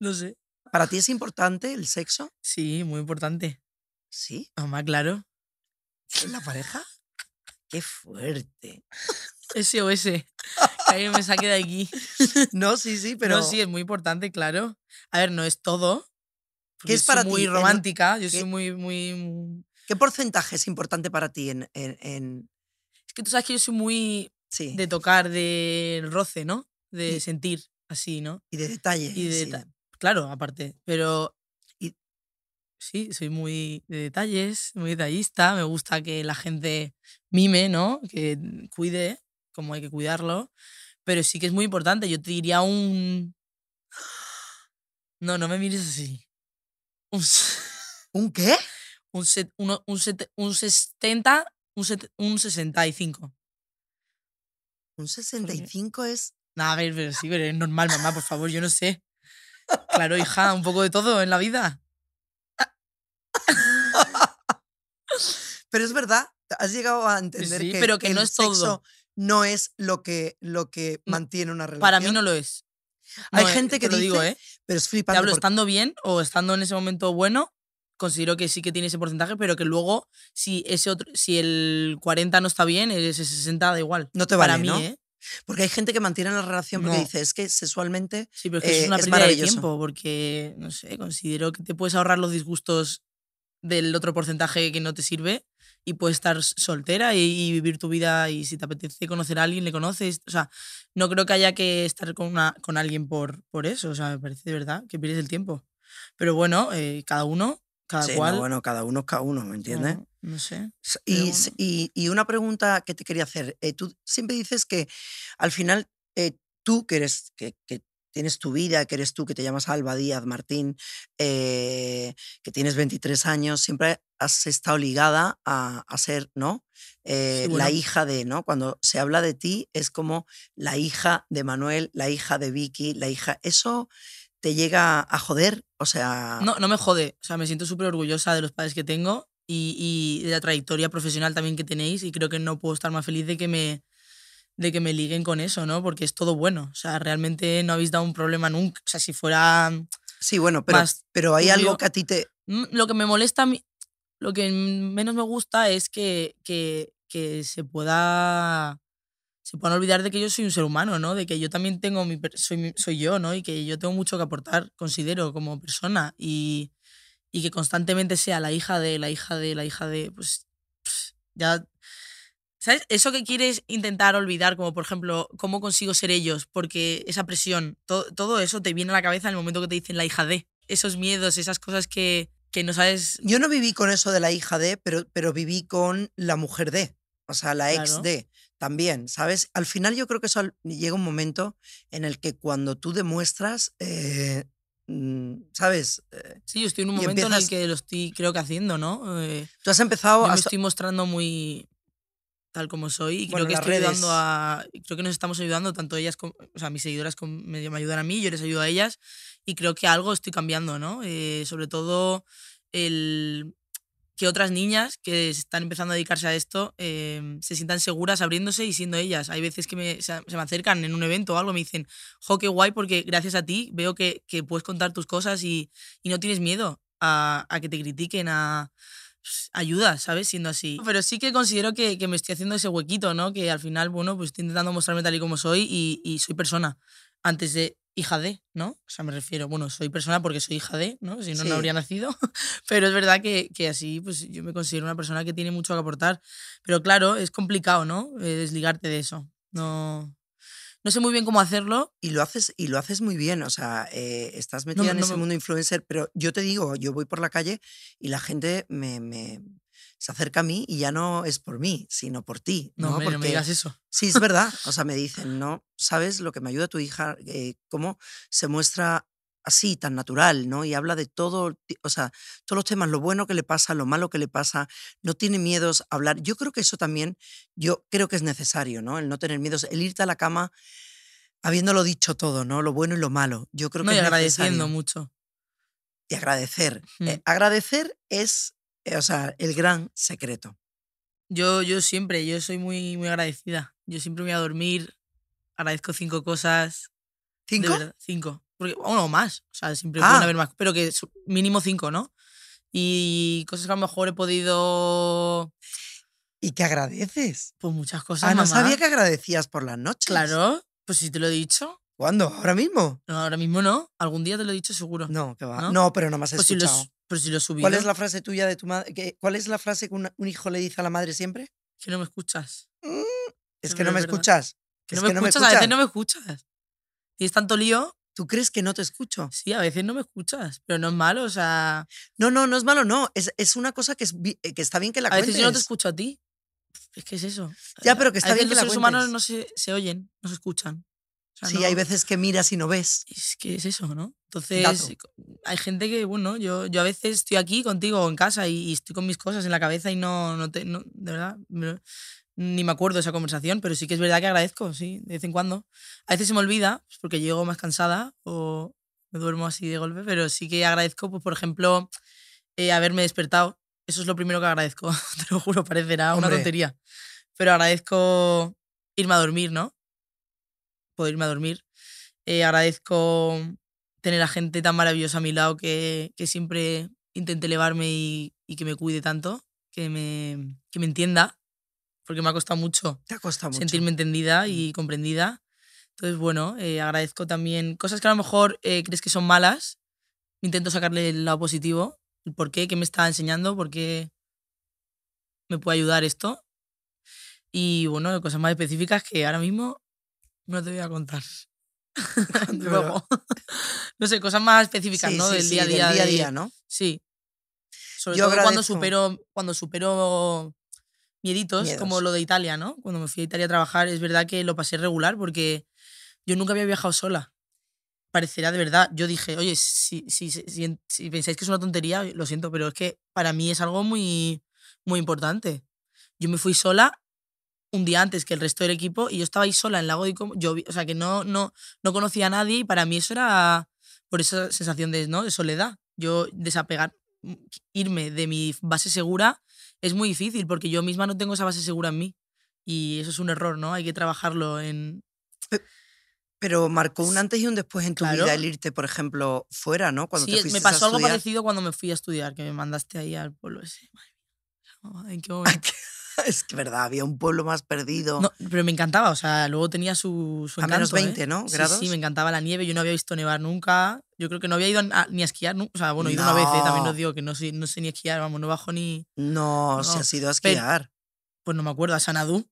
no sé. ¿Para ti es importante el sexo? Sí, muy importante. Sí. Mamá, claro. ¿En la pareja? Qué fuerte. SOS. Que alguien me saque de aquí. No, sí, sí, pero. No, sí, es muy importante, claro. A ver, no es todo. porque es para soy muy ti? Romántica, yo ¿Qué- soy muy, muy, muy- ¿Qué porcentaje es importante para ti en. en- en- Es que tú sabes que yo soy muy sí. de tocar, de roce, ¿no? De sentir, así, ¿no? y de detalle. Y de sí. deta- Claro, aparte. Pero. Y- Sí, soy muy de detalles, muy detallista. Me gusta que la gente mime, ¿no? Que cuide como hay que cuidarlo. Pero sí que es muy importante. Yo te diría un. No, no me mires así. Un, s- ¿Un qué? un, set- uno- un, set- un 70, un, set- un 65. Un 65 es. Nada, a ver, pero sí, pero es normal, mamá, por favor, yo no sé. Claro, hija, un poco de todo en la vida. Pero es verdad, has llegado a entender sí, que, pero que no es todo. sexo no es lo que, lo que No, mantiene una relación. Para mí no lo es. Hay No, eh, gente que te lo digo, dice- ¿eh? Pero es Te flipante. hablo porque- estando bien o estando en ese momento bueno, considero que sí que tiene ese porcentaje, pero que luego, si ese otro, si el 40 no está bien, ese 60 da igual. No te Para vale, mí, ¿no? ¿eh? Porque hay gente que mantiene la relación porque No. dice, es que sexualmente. Sí, pero es que eso Eh, es una es pérdida de tiempo, porque, no sé, considero que te puedes ahorrar los disgustos del otro porcentaje que no te sirve y puedes estar soltera y, y vivir tu vida y si te apetece conocer a alguien, le conoces. O sea, no creo que haya que estar con, una, con alguien por, por eso. O sea, me parece de verdad que pierdes el tiempo. Pero bueno, eh, cada uno, cada Sí, no, cual. bueno, cada uno es cada uno, ¿me entiendes? no, no sé. Y, bueno. y- y una pregunta que te quería hacer. eh, tú siempre dices que al final eh, tú, que eres, que, que tienes tu vida, que eres tú, que te llamas Alba Díaz Martín, eh, que tienes 23 años, siempre has estado ligada a, a ser, ¿no? Eh, bueno. La hija de, ¿no? Cuando se habla de ti es como la hija de Manuel, la hija de Vicky, la hija. ¿Eso te llega a joder? O sea. No, no me jode. O sea, me siento súper orgullosa de los padres que tengo y, y de la trayectoria profesional también que tenéis y creo que no puedo estar más feliz de que me de que me liguen con eso, ¿no? Porque es todo bueno. O sea, realmente no habéis dado un problema nunca. O sea, si fuera... Sí, bueno, pero, más pero hay algo que a ti te. Mm, Lo que me molesta a mí, lo que menos me gusta es que, que, que se pueda... Se puedan olvidar de que yo soy un ser humano, ¿no? De que yo también tengo mi... Soy, soy yo, ¿no? Y que yo tengo mucho que aportar, considero, como persona. Y, y que constantemente sea la hija de, la hija de, la hija de... Pues ya... ¿Sabes? Eso que quieres intentar olvidar, como por ejemplo, ¿cómo consigo ser ellos? Porque esa presión, to- todo eso te viene a la cabeza en el momento que te dicen la hija de. Esos miedos, esas cosas que, que no sabes. Yo no viví con eso de la hija de, pero, pero viví con la mujer de, o sea, la ex Claro. de también, ¿sabes? Al final yo creo que eso llega un momento en el que cuando tú demuestras, eh, mm, ¿sabes? Eh, Sí, yo estoy en un momento en el que lo estoy, creo que haciendo, ¿no? Eh, tú has empezado yo a... me estoy mostrando muy tal como soy y Bueno, creo que estoy ayudando redes. a. Creo que nos estamos ayudando, tanto ellas como. O sea, mis seguidoras como- me, me ayudan a mí, yo les ayudo a ellas y creo que algo estoy cambiando, ¿no? Eh, sobre todo el que otras niñas que están empezando a dedicarse a esto eh, se sientan seguras abriéndose y siendo ellas. Hay veces que me, se, se me acercan en un evento o algo me dicen, jo, qué guay, porque gracias a ti veo que, que puedes contar tus cosas y, y no tienes miedo a, a que te critiquen, a ayuda, ¿sabes? Siendo así. Pero sí que considero que, que me estoy haciendo ese huequito, ¿no? Que al final, bueno, pues estoy intentando mostrarme tal y como soy y, y soy persona. Antes de hija de, ¿no? O sea, me refiero, bueno, soy persona porque soy hija de, ¿no? Si no, Sí. no habría nacido. Pero es verdad que, que así, pues yo me considero una persona que tiene mucho que aportar. Pero claro, es complicado, ¿no? Eh, desligarte de eso. No, no sé muy bien cómo hacerlo. Y lo haces, y lo haces muy bien, o sea, eh, estás metida me- en no ese mundo influencer, pero yo te digo, yo voy por la calle y la gente me, me- se acerca a mí y ya no es por mí, sino por ti. No, No, hombre, no me Porque- digas eso. Sí, es verdad. O sea, me dicen, no, ¿sabes lo que me ayuda tu hija? Eh, ¿Cómo se muestra así, tan natural, ¿no? Y habla de todo, o sea, todos los temas, lo bueno que le pasa, lo malo que le pasa, no tiene miedos a hablar. Yo creo que eso también, yo creo que es necesario, ¿no? El no tener miedos, el irte a la cama habiéndolo dicho todo, ¿no? Lo bueno y lo malo. Yo creo No, que y es agradeciendo necesario. mucho. Y agradecer. Eh, agradecer es, eh, o sea, el gran secreto. Yo, yo siempre, yo soy muy, muy agradecida. Yo siempre me voy a dormir, agradezco cinco cosas. ¿Cinco? verdad, cinco. Porque, más. O sea, siempre pueden Ah. haber más. Pero que mínimo cinco, ¿no? Y cosas que a lo mejor he podido. ¿Y qué agradeces? Pues muchas cosas. Ah, no sabía que agradecías por las noches. Claro, pues si te lo he dicho. ¿Cuándo? ¿Ahora mismo? No, ahora mismo no. Algún día te lo he dicho seguro. No, que va. ¿No? ¿No? pero no me has pues si lo, escuchado. pero si lo subido. ¿Cuál es la frase tuya de tu madre? ¿Cuál es la frase que un hijo le dice a la madre siempre? Que no me escuchas. Es Es que no me escuchas. Que Es no me que no me escuchas, a veces escuchas. no me escuchas. Tienes tanto lío. ¿Tú crees que no te escucho? Sí, a veces no me escuchas. Pero no es malo, o sea. No, no, no es malo, no. Es, es una cosa que, es, que está bien que la a veces yo no te cuentes. escucho a ti. Es que es eso. Ya, pero que está a veces bien que los la seres humanos cuentes. no se, se oyen, no se escuchan. O sea, Sí, no- hay veces que miras y no ves. Es que es eso, ¿no? Entonces, Dato. hay gente que, bueno, yo, yo a veces estoy aquí contigo en casa y, y estoy con mis cosas en la cabeza y no, no te, no, de verdad, ni me acuerdo de esa conversación, pero sí que es verdad que agradezco, sí, de vez en cuando. A veces se me olvida, pues, porque llego más cansada o me duermo así de golpe, pero sí que agradezco, pues, por ejemplo, eh, haberme despertado. Eso es lo primero que agradezco, te lo juro, parecerá una tontería. Pero agradezco irme a dormir, ¿no? Poder irme a dormir. Eh, agradezco tener a gente tan maravillosa a mi lado que, que siempre intente elevarme y, y que me cuide tanto, que me, que me entienda, porque me ha costado mucho Te ha costado mucho. sentirme entendida y comprendida. Entonces, bueno, eh, agradezco también cosas que a lo mejor eh, crees que son malas. Intento sacarle el lado positivo, el por qué, qué me está enseñando, por qué me puede ayudar esto. Y bueno, cosas más específicas que ahora mismo no te voy a contar. Luego. no sé, cosas más específicas, Sí, ¿no? sí, del sí, día a del día. día a de- día, ¿no? Sí. Sobre Yo todo cuando agradezco- supero, cuando supero mieditos, como Miedos. lo de Italia, ¿no? Cuando me fui a Italia a trabajar, es verdad que lo pasé regular porque yo nunca había viajado sola. Parecerá de verdad. Yo dije, oye, si, si, si, pensáis que es una tontería, lo siento, pero es que para mí es algo muy, muy importante. Yo me fui sola un día antes que el resto del equipo y yo estaba ahí sola en Lago de Como. Yo, o sea, que no, no, no conocía a nadie y para mí eso era por esa sensación de, ¿no? de soledad. Yo desapegar, irme de mi base segura es muy difícil porque yo misma no tengo esa base segura en mí. Y eso es un error, ¿no? Hay que trabajarlo en... Pero marcó un antes y un después en tu Claro. vida el irte, por ejemplo, fuera, ¿no? Cuando Sí, te me pasó a algo parecido cuando me fui a estudiar, que me mandaste ahí al pueblo ese. ¿En qué momento? Es que verdad, había un pueblo más perdido. No, pero me encantaba, o sea, luego tenía su, su A menos encanto, ¿eh? 20, ¿no? Sí, Grados. Sí, me encantaba la nieve, yo no había visto nevar nunca, yo creo que no había ido a- ni a esquiar, o sea, bueno, he ido una vez, ¿eh? también No. os digo que no sé, no sé ni esquiar, vamos, no bajo ni, No, se No, has ido a pero- esquiar. pues no me acuerdo, a Sanadú,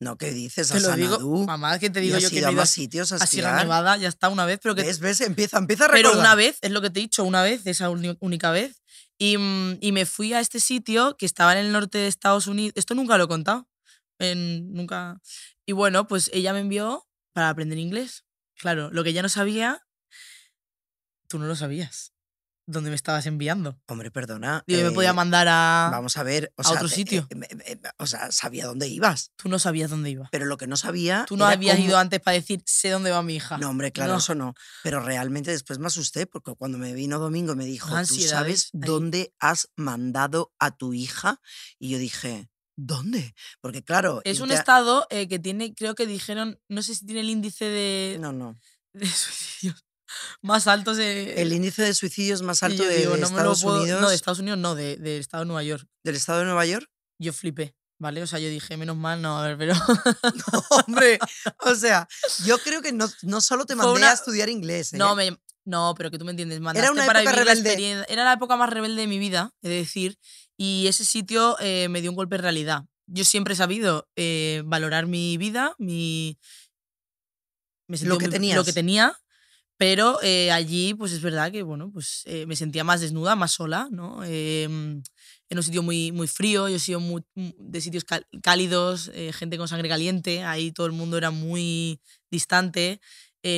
No, ¿qué dices? te a lo digo, mamá, que te digo has yo que no he ido a, sitios a Sierra. Nevada, ya está una vez, pero que ¿Ves? ¿Ves? Empieza, empieza a Pero recordar. una vez, es lo que te he dicho, una vez, esa única vez. Y, mm, y me fui a este sitio que estaba en el norte de Estados Unidos. Esto nunca lo he contado. nunca. Y bueno, pues ella me envió para aprender inglés. Claro, lo que ella no sabía, tú no lo sabías. ¿Dónde me estabas enviando? Hombre, perdona. Yo me podía eh, mandar a. Vamos a ver. O a sea, otro te- sitio. eh, o sea, sabía dónde ibas. Tú no sabías dónde iba. Pero lo que no sabía. Tú no habías cómo- ido antes para decir, sé dónde va mi hija. No, hombre, claro, No. eso no. Pero realmente después me asusté porque cuando me vino Domingo me dijo, ¿tú sabes ahí. dónde has mandado a tu hija? Y yo dije, ¿dónde? Porque claro... Es un estado eh, que tiene, creo que dijeron, no sé si tiene el índice de, No, no. de suicidios más altos de, El índice de suicidios más alto de, digo, de no lo Estados puedo- Unidos, No, de Estados Unidos no, de- del estado de Nueva York. del estado de Nueva York. Yo flipé, ¿vale? O sea, yo dije, menos mal, no, a ver, pero. Hombre, o sea, yo creo que no, no solo te mandé una- a estudiar inglés. ¿eh? No, me, no, pero que tú me entiendes. Mandaste una para época la rebelde. experien- Era la época más rebelde de mi vida, es decir, y ese sitio eh, me dio un golpe de realidad. Yo siempre he sabido eh, valorar mi vida, mi. me sentía que muy- Lo tenías. que tenía. Pero eh, allí, pues es verdad que, bueno, pues eh, me sentía más desnuda, más sola, ¿no? Eh, en un sitio muy, muy frío, yo he sido muy, de sitios cálidos, eh, gente con sangre caliente, ahí todo el mundo era muy distante,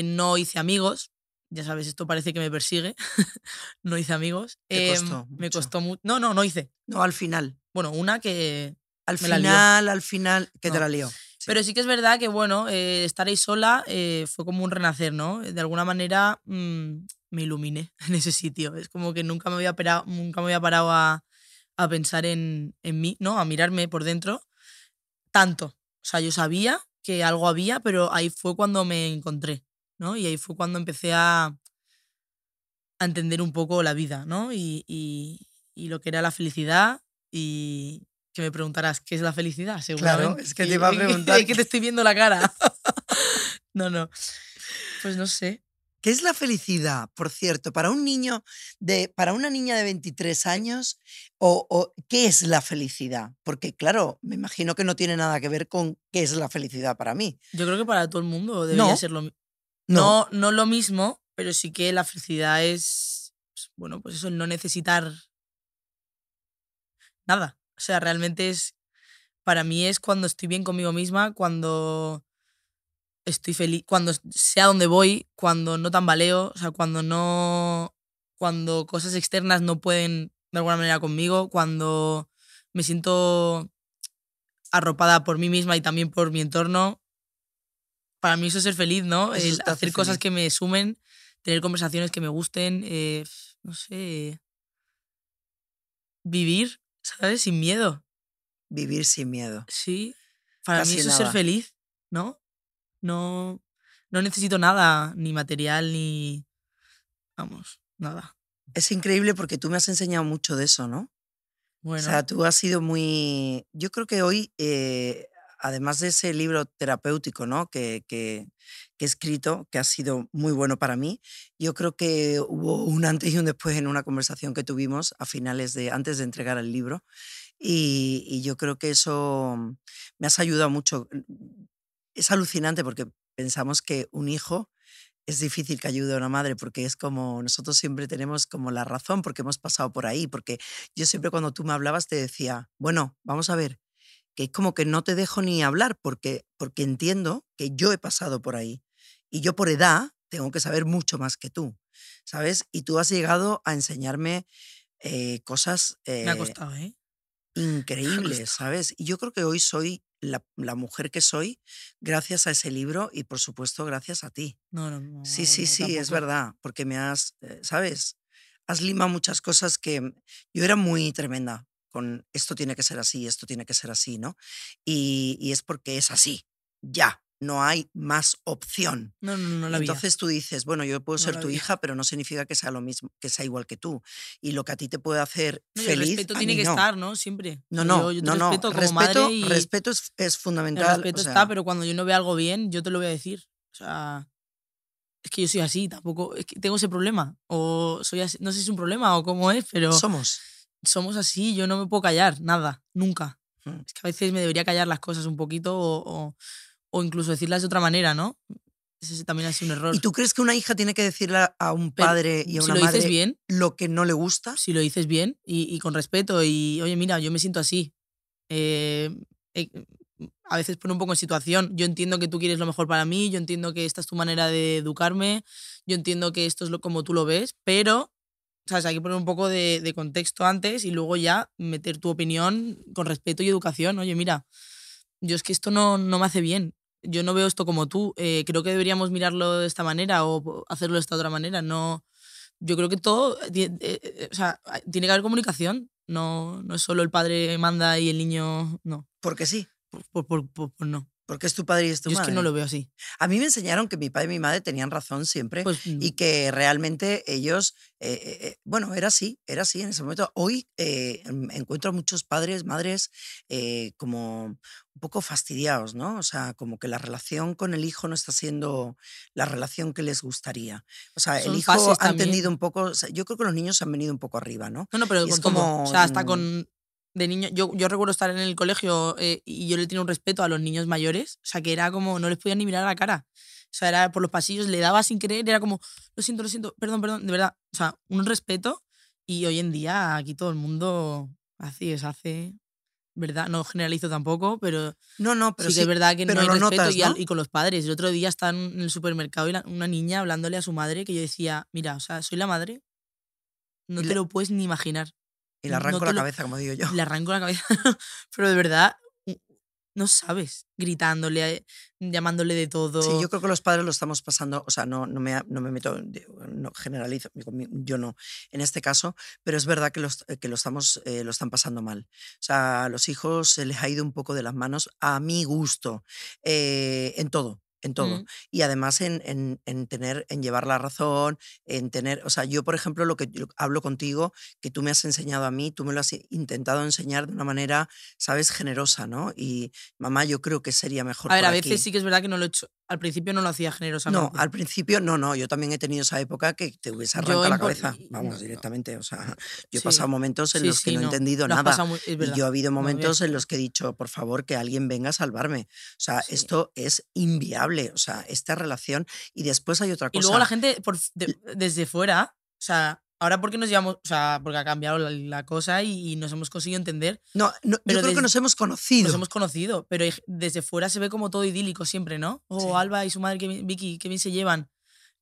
no hice amigos, ya sabes, esto parece que me persigue. no hice amigos. Te Em, costó me costó mucho. No, no, no hice. No, al final. Bueno, una que. Al final, al final, que te No. la lió. Pero sí que es verdad que, bueno, eh, estar ahí sola eh, fue como un renacer, ¿no? De alguna manera mm, me iluminé en ese sitio. Es como que nunca me había parado, nunca me había parado a, a pensar en, en mí, ¿no? A mirarme por dentro tanto. O sea, yo sabía que algo había, pero ahí fue cuando me encontré, ¿no? Y ahí fue cuando empecé a, a entender un poco la vida, ¿no? Y, y- y lo que era la felicidad y que me preguntarás, ¿qué es la felicidad? Seguramente. es que te iba a preguntar Es que te estoy viendo la cara. no, no. Pues no sé. ¿Qué es la felicidad, por cierto? Para un niño de, para una niña de 23 años, o, o ¿qué es la felicidad? Porque, claro, me imagino que no tiene nada que ver con qué es la felicidad para mí. Yo creo que para todo el mundo debería No. ser lo mismo. No, No, no lo mismo, pero sí que la felicidad es, pues, bueno, pues eso, el no necesitar nada. O sea, realmente es, para mí es cuando estoy bien conmigo misma, cuando estoy feliz, cuando sé a dónde voy, cuando no tambaleo, o sea, cuando no, cuando cosas externas no pueden de alguna manera conmigo, cuando me siento arropada por mí misma y también por mi entorno. Para mí eso es ser feliz, ¿no? El hacer cosas que me sumen, tener conversaciones que me gusten, eh, no sé, vivir, ¿sabes? Sin miedo. vivir sin miedo. Sí, para Casi mí eso es ser feliz, ¿no? No, no necesito nada, ni material, ni... Vamos, nada. Es increíble porque tú me has enseñado mucho de eso, ¿no? Bueno, O sea, tú has sido muy... Yo creo que hoy, eh, además de ese libro terapéutico, ¿no? Que, que, que he escrito, que ha sido muy bueno para mí, yo creo que hubo un antes y un después en una conversación que tuvimos a finales de, antes de entregar el libro. Y, y yo creo que eso me has ayudado mucho. Es alucinante porque pensamos que un hijo es difícil que ayude a una madre porque es como nosotros siempre tenemos como la razón porque hemos pasado por ahí, porque yo siempre cuando tú me hablabas te decía, bueno, vamos a ver, que es como que no te dejo ni hablar porque, porque entiendo que yo he pasado por ahí y yo por edad tengo que saber mucho más que tú, ¿sabes? Y tú has llegado a enseñarme eh, cosas me ha eh, costado, ¿eh? increíbles, ¿sabes? Y yo creo que hoy soy la, la mujer que soy gracias a ese libro y por supuesto gracias a ti. No, no, no. Sí, sí, no, sí, es verdad, porque me has, eh, ¿sabes? Has limado muchas cosas que yo era muy tremenda con esto tiene que ser así, esto tiene que ser así, ¿no? Y, y es porque es así, ya, no hay más opción. No, no, no la. Entonces tú dices, bueno, yo puedo No ser tu había. hija, pero no significa que sea lo mismo, que sea igual que tú. Y lo que a ti te puede hacer y el feliz, respeto a tiene que no. estar, ¿no? Siempre. No, no, yo, yo te no, respeto como Respeto, madre y respeto es, es el fundamental. respeto o sea, está, pero cuando yo no veo algo bien, yo te lo voy a decir. O sea, es que yo soy así, tampoco, es que tengo ese problema. O soy así, no sé si es un problema o cómo es, pero somos. Somos así, yo no me puedo callar, nada, nunca. Mm. Es que a veces me debería callar las cosas un poquito o, o, o incluso decirlas de otra manera, ¿no? Ese también ha sido un error. ¿Y tú crees que una hija tiene que decirle a- un Pero padre y a si una lo madre dices bien, lo que no le gusta? si lo dices bien y, y con respeto y, oye, mira, yo me siento así. eh, eh, a veces pone un poco en situación. Yo entiendo que tú quieres lo mejor para mí, yo entiendo que esta es tu manera de educarme, yo entiendo que esto es lo, como tú lo ves, pero ¿sabes? hay que poner un poco de, de contexto antes y luego ya meter tu opinión con respeto y educación. Oye, mira, yo es que esto no, no me hace bien. Yo no veo esto como tú. eh, creo que deberíamos mirarlo de esta manera o hacerlo de esta otra manera. No, yo creo que todo, ti- eh, eh, o sea, tiene que haber comunicación. No, no es solo el padre manda y el niño, no, Porque sí, por, por, por- por- por no. Porque es tu padre y es tu Yo es madre. que no lo veo así. A mí me enseñaron que mi padre y mi madre tenían razón siempre Pues, y que realmente ellos, eh, eh, eh, bueno, era así, era así en ese momento. Hoy eh, em- encuentro a muchos padres, madres eh, como un poco fastidiados, ¿no? O sea, como que la relación con el hijo no está siendo la relación que les gustaría. O sea, el Son hijo fases ha entendido un poco, o sea, yo creo que los niños se han venido un poco arriba, ¿no? no, no, pero con es todo. como, o sea, hasta mm, con de niño. Yo, yo recuerdo estar en el colegio eh, y yo le tenía un respeto a los niños mayores. O sea, que era como, no les podía ni mirar a la cara. O sea, era por los pasillos, le daba sin querer, era como, lo siento, lo siento, perdón, perdón, de verdad. O sea, un respeto. Y hoy en día aquí todo el mundo hace y deshace ¿verdad? No generalizo tampoco, pero, No, no, pero sí sí. que es verdad que no hay respeto notas, y, al- ¿no? y con los padres. El otro día estaba en el supermercado y la- una niña hablándole a su madre que yo decía, mira, o sea, soy la madre, no te lo puedes ni imaginar. Y le arranco no la lo- cabeza, como digo yo. Le arranco la cabeza, pero de verdad, no sabes, gritándole, llamándole de todo. Sí, yo creo que los padres lo estamos pasando, o sea, no, no, me, no me meto, no generalizo, yo no en este caso, pero es verdad que, los, que lo, estamos, eh, lo están pasando mal. O sea, a los hijos se les ha ido un poco de las manos a mi gusto, eh, en todo. En todo. Mm. Y además en, en- en tener, en llevar la razón, en tener, o sea, yo, por ejemplo, lo que yo hablo contigo, que tú me has enseñado a mí, tú me lo has intentado enseñar de una manera, sabes, generosa, ¿no? Y mamá, yo creo que sería mejor. A ver, por a veces aquí". sí que es verdad que no lo he hecho. Al principio no lo hacía generosamente. No, al principio no, no. Yo también he tenido esa época que te hubiese arrancado la cabeza. y- Vamos, no, directamente. O sea, yo he Sí. pasado momentos en Sí, los que sí, no he entendido nada. muy- Y yo he habido momentos en los que he dicho, por favor, que alguien venga a salvarme. O sea, esto es inviable. O sea, esta relación. Y después hay otra Y cosa. luego la gente por, f- de- desde fuera, o sea, ahora porque nos llevamos, o sea, porque ha cambiado la, la cosa y, y nos hemos conseguido entender, No, no, yo pero creo que nos hemos conocido. nos hemos conocido, pero desde fuera se ve como todo idílico siempre, ¿no? O Sí. Alba y su madre, que Vicky, qué bien se llevan.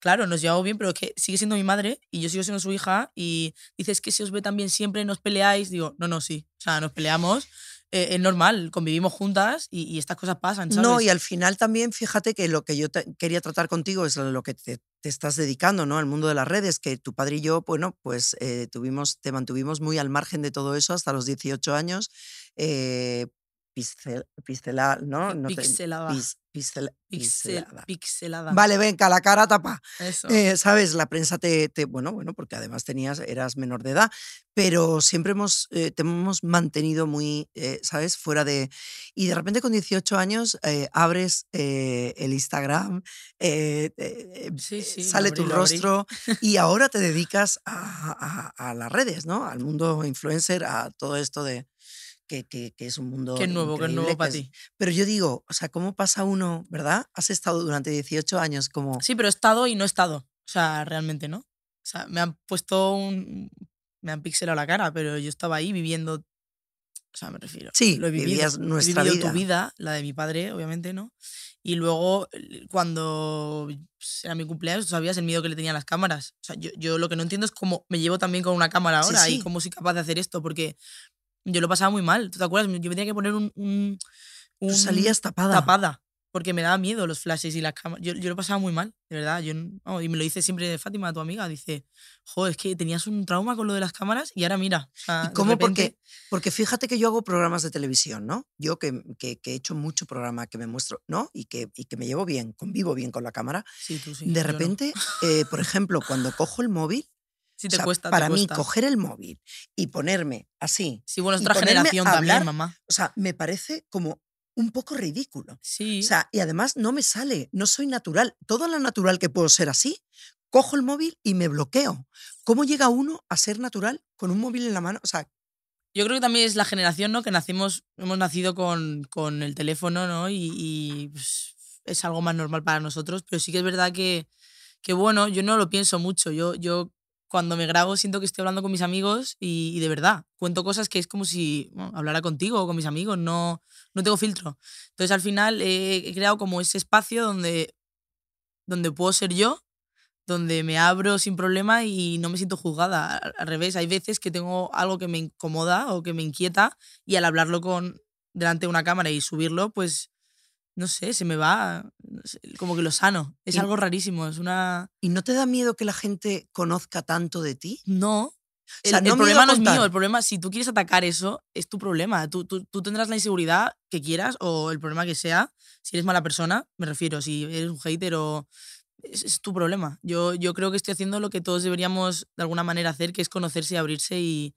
Claro, nos llevamos bien, pero es que sigue siendo mi madre y yo sigo siendo su hija y dices que se os ve tan bien siempre, nos peleáis. Digo, no, no, sí. O sea, nos peleamos, eh, es normal, convivimos juntas y, y estas cosas pasan, ¿sabes? No, y al final también, fíjate que lo que yo te- quería tratar contigo es lo que te, te estás dedicando, ¿no? Al mundo de las redes, que tu padre y yo, bueno, pues eh, tuvimos, te mantuvimos muy al margen de todo eso hasta los 18 años. Eh, pixel, ¿no? No te- Pixelada. Pis- pixel- Pixel- pixelada. pixelada. Vale, venga, la cara tapa. Eso. Eh, ¿Sabes? La prensa te, te- Bueno, bueno, porque además tenías, eras menor de edad, pero siempre hemos, eh, te hemos mantenido muy, eh, ¿sabes? Fuera de. Y de repente con 18 años abres el Instagram, Sí, sí, lo sale abrí, tu rostro y ahora te dedicas a, a- a las redes, ¿no? Al mundo influencer, a todo esto de. Que, que- que es un mundo. Qué nuevo, qué increíble, nuevo que para es- ti. Pero yo digo, o sea, ¿cómo pasa uno, verdad? Has estado durante 18 años como. Sí, pero he estado y no he estado. O sea, realmente, ¿no? O sea, me han puesto un. Me han pixelado la cara, pero yo estaba ahí viviendo. O sea, me refiero. Sí, lo he vivido. vivías he nuestra vivido vida. tu vida, la de mi padre, obviamente, ¿no? Y luego, cuando pues, era mi cumpleaños, tú sabías el miedo que le tenía a las cámaras. O sea, yo, yo lo que no entiendo es cómo me llevo también con una cámara Sí, ahora sí. y cómo soy capaz de hacer esto, porque yo lo pasaba muy mal. ¿Tú te acuerdas? Yo me tenía que poner un. un, salías tapada. tapada. Porque me daba miedo los flashes y las cámaras. Yo, yo lo pasaba muy mal, de verdad. Yo, y me lo dice siempre Fátima, tu amiga. Dice, joder, es que tenías un trauma con lo de las cámaras y ahora mira. O sea, ¿Y de cómo? Porque, repente- porque fíjate que yo hago programas de televisión, ¿no? Yo que, que- que he hecho mucho programa, que me muestro, ¿no? Y que, y que me llevo bien, convivo bien con la cámara. Sí, tú sí. de no. repente, eh, por ejemplo, cuando cojo el móvil, O te sea, cuesta. te para mí cuesta. coger el móvil y ponerme así, Sí, bueno, es otra generación también, hablar, mamá. o sea, me parece como un poco ridículo. Sí. O sea, y además no me sale, no soy natural. Todo lo natural que puedo ser así, cojo el móvil y me bloqueo. ¿Cómo llega uno a ser natural con un móvil en la mano? O sea, Yo creo que también es la generación, ¿no? Que nacimos, hemos nacido con, con el teléfono, ¿no? Y, y, pues, es algo más normal para nosotros, pero sí que es verdad que, que bueno, yo no lo pienso mucho. Yo, yo cuando me grabo siento que estoy hablando con mis amigos y, de verdad, cuento cosas que es como si bueno, hablara contigo o con mis amigos, no, no tengo filtro. Entonces al final eh, he creado como ese espacio donde, donde puedo ser yo donde me abro sin problema y no me siento juzgada. Al revés, hay veces que tengo algo que me incomoda o que me inquieta y al hablarlo con delante de una cámara y subirlo, pues no sé, se me va no sé, como que lo sano. Es Y- algo rarísimo, es una ¿y no te da miedo que la gente conozca tanto de ti? no. El, sea, no problema no es mío, el problema, si tú quieres atacar eso, es tu problema. Tú, tú, tú tendrás la inseguridad que quieras o el problema que sea. Si eres mala persona, me refiero, si eres un hater o... Es, es tu problema. Yo, yo creo que estoy haciendo lo que todos deberíamos de alguna manera hacer, que es conocerse y abrirse y,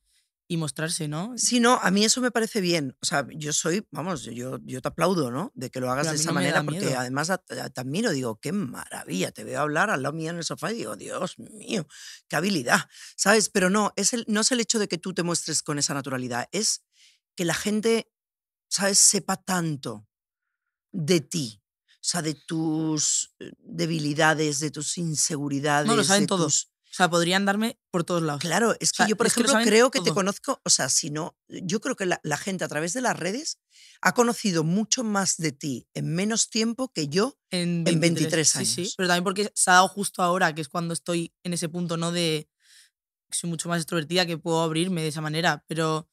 y mostrarse, ¿no? Sí, no, a mí eso me parece bien. O sea, yo soy, vamos, yo, yo te aplaudo, ¿no? De que lo hagas de esa no manera, porque miedo. además te admiro, digo, qué maravilla, te veo hablar al lado mío en el sofá y digo, Dios mío, qué habilidad, ¿sabes? Pero no, es el, no es el hecho de que tú te muestres con esa naturalidad, es que la gente, ¿sabes?, sepa tanto de ti. O sea, de tus eh, debilidades, de tus inseguridades. saben de todo. O sea, podrían darme por todos lados. Claro, es que sea, yo, por que ejemplo, saben creo que te todo. conozco, o sea, si no, yo creo que la, la gente a través de las redes ha conocido mucho más de ti en menos tiempo que yo. En en 23 Sí, sí. años. Pero también porque se ha dado justo ahora, que es cuando estoy en ese punto, ¿no? De que soy mucho más extrovertida, que puedo abrirme de esa manera. Pero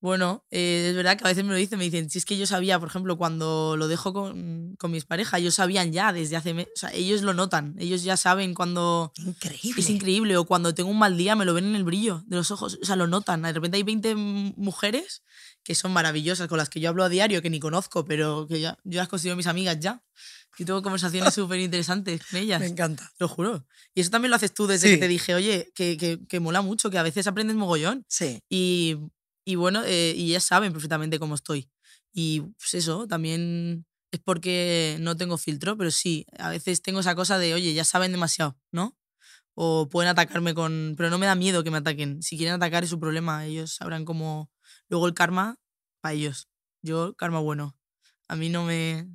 bueno, eh, es verdad que a veces me lo dicen, me dicen, si es que yo sabía, por ejemplo, cuando lo dejo con, con mis parejas, ellos sabían ya desde hace meses, o sea, ellos lo notan, ellos ya saben cuando Increíble. es increíble, o cuando tengo un mal día me lo ven en el brillo de los ojos, o sea, lo notan. De repente hay 20 m- mujeres que son maravillosas, con las que yo hablo a diario, que ni conozco, pero que ya, yo las considero mis amigas ya. Y tengo conversaciones súper interesantes con ellas. Me encanta. Lo juro. Y eso también lo haces tú desde Sí. que te dije, oye, que, que, que mola mucho, que a veces aprendes mogollón. Sí. Y, y bueno, eh, y ellas saben perfectamente cómo estoy. Y pues eso, también es porque no tengo filtro, pero sí, a veces tengo esa cosa de, oye, ya saben demasiado, ¿no? O pueden atacarme con... Pero no me da miedo que me ataquen. Si quieren atacar es su problema. Ellos sabrán cómo... Luego el karma, para ellos. Yo, karma bueno. A mí no me...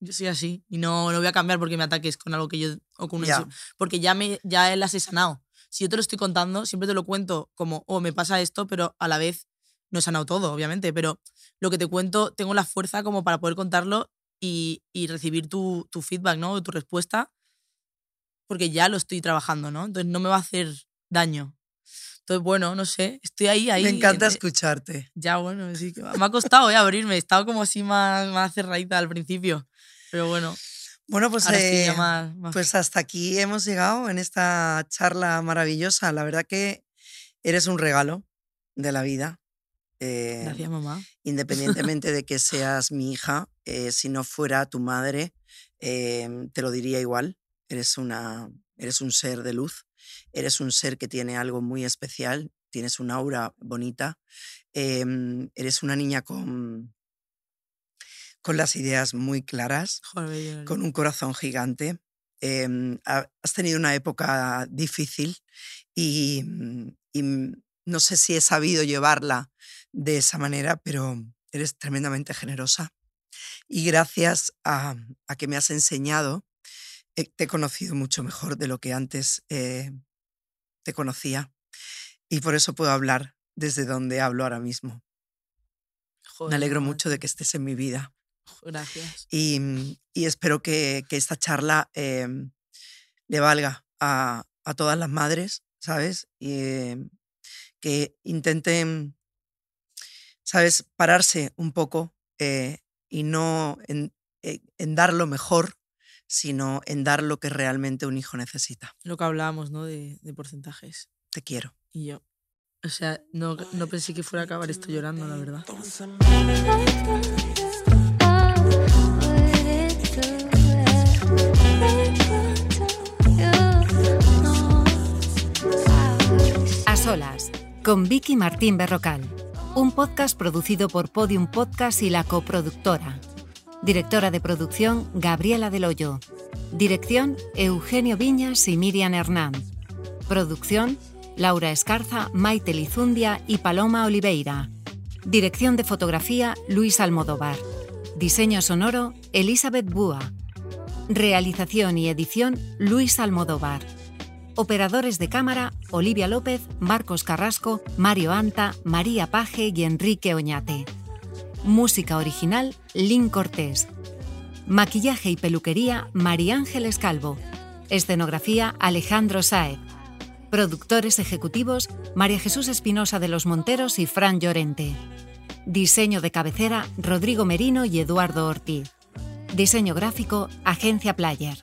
Yo soy así. Y no, no voy a cambiar porque me ataques con algo que yo... O con insu- Porque ya, me, ya las he sanado. Si yo te lo estoy contando, siempre te lo cuento como, oh, me pasa esto, pero a la vez no he sanado todo, obviamente. Pero lo que te cuento, tengo la fuerza como para poder contarlo y, y recibir tu, tu feedback, ¿no? Tu respuesta, porque ya lo estoy trabajando, ¿no? Entonces no me va a hacer daño. Entonces, bueno, no sé, estoy ahí, ahí. Me encanta escucharte. Ya, bueno, sí, que me ha costado eh, abrirme. He estado como así más, más cerradita al principio. Pero bueno, Bueno, pues, eh, más, más- pues hasta aquí hemos llegado en esta charla maravillosa. La verdad que eres un regalo de la vida. Eh, Gracias, mamá. independientemente de que seas mi hija, eh, si no fuera tu madre, eh, te lo diría igual. Eres, una, eres un ser de luz, eres un ser que tiene algo muy especial, tienes un aura bonita, em, eres una niña con, con las ideas muy claras, Joder, con un corazón gigante. em, ha- has tenido una época difícil y, mm, y mm, no sé si he sabido llevarla de esa manera, pero eres tremendamente generosa. Y gracias a, a que me has enseñado, eh, te he conocido mucho mejor de lo que antes eh, te conocía. Y por eso puedo hablar desde donde hablo ahora mismo. Joder, Me alegro mucho de que estés en mi vida. Gracias. Y, y espero que, que esta charla eh, le valga a, a todas las madres, ¿sabes? Y que intenten, ¿sabes? Pararse un poco eh, y no en, eh, en dar lo mejor, sino en dar lo que realmente un hijo necesita. Lo que hablábamos, ¿no? De, de porcentajes. Te quiero. Y yo. O sea, no, no pensé que fuera a acabar esto llorando, la verdad. A solas, con Vicky Martín Berrocal. Un podcast producido por Podium Podcast y la coproductora. Directora de producción, Gabriela Del Hoyo. Dirección, Eugenio Viñas y Miriam Hernán. Producción, Laura Escarza, Maite Lizundia y Paloma Oliveira. Dirección de fotografía, Luis Almodóvar. Diseño sonoro, Elizabeth Búa. Realización y edición, Luis Almodóvar. Operadores de cámara, Olivia López, Marcos Carrasco, Mario Anta, María Paje y Enrique Oñate. Música original, Lynn Cortés. Maquillaje y peluquería, María Ángeles Calvo. Escenografía, Alejandro Saez. Productores ejecutivos, María Jesús Espinosa de los Monteros y Fran Llorente. Diseño de cabecera, Rodrigo Merino y Eduardo Ortiz. Diseño gráfico, Agencia Player.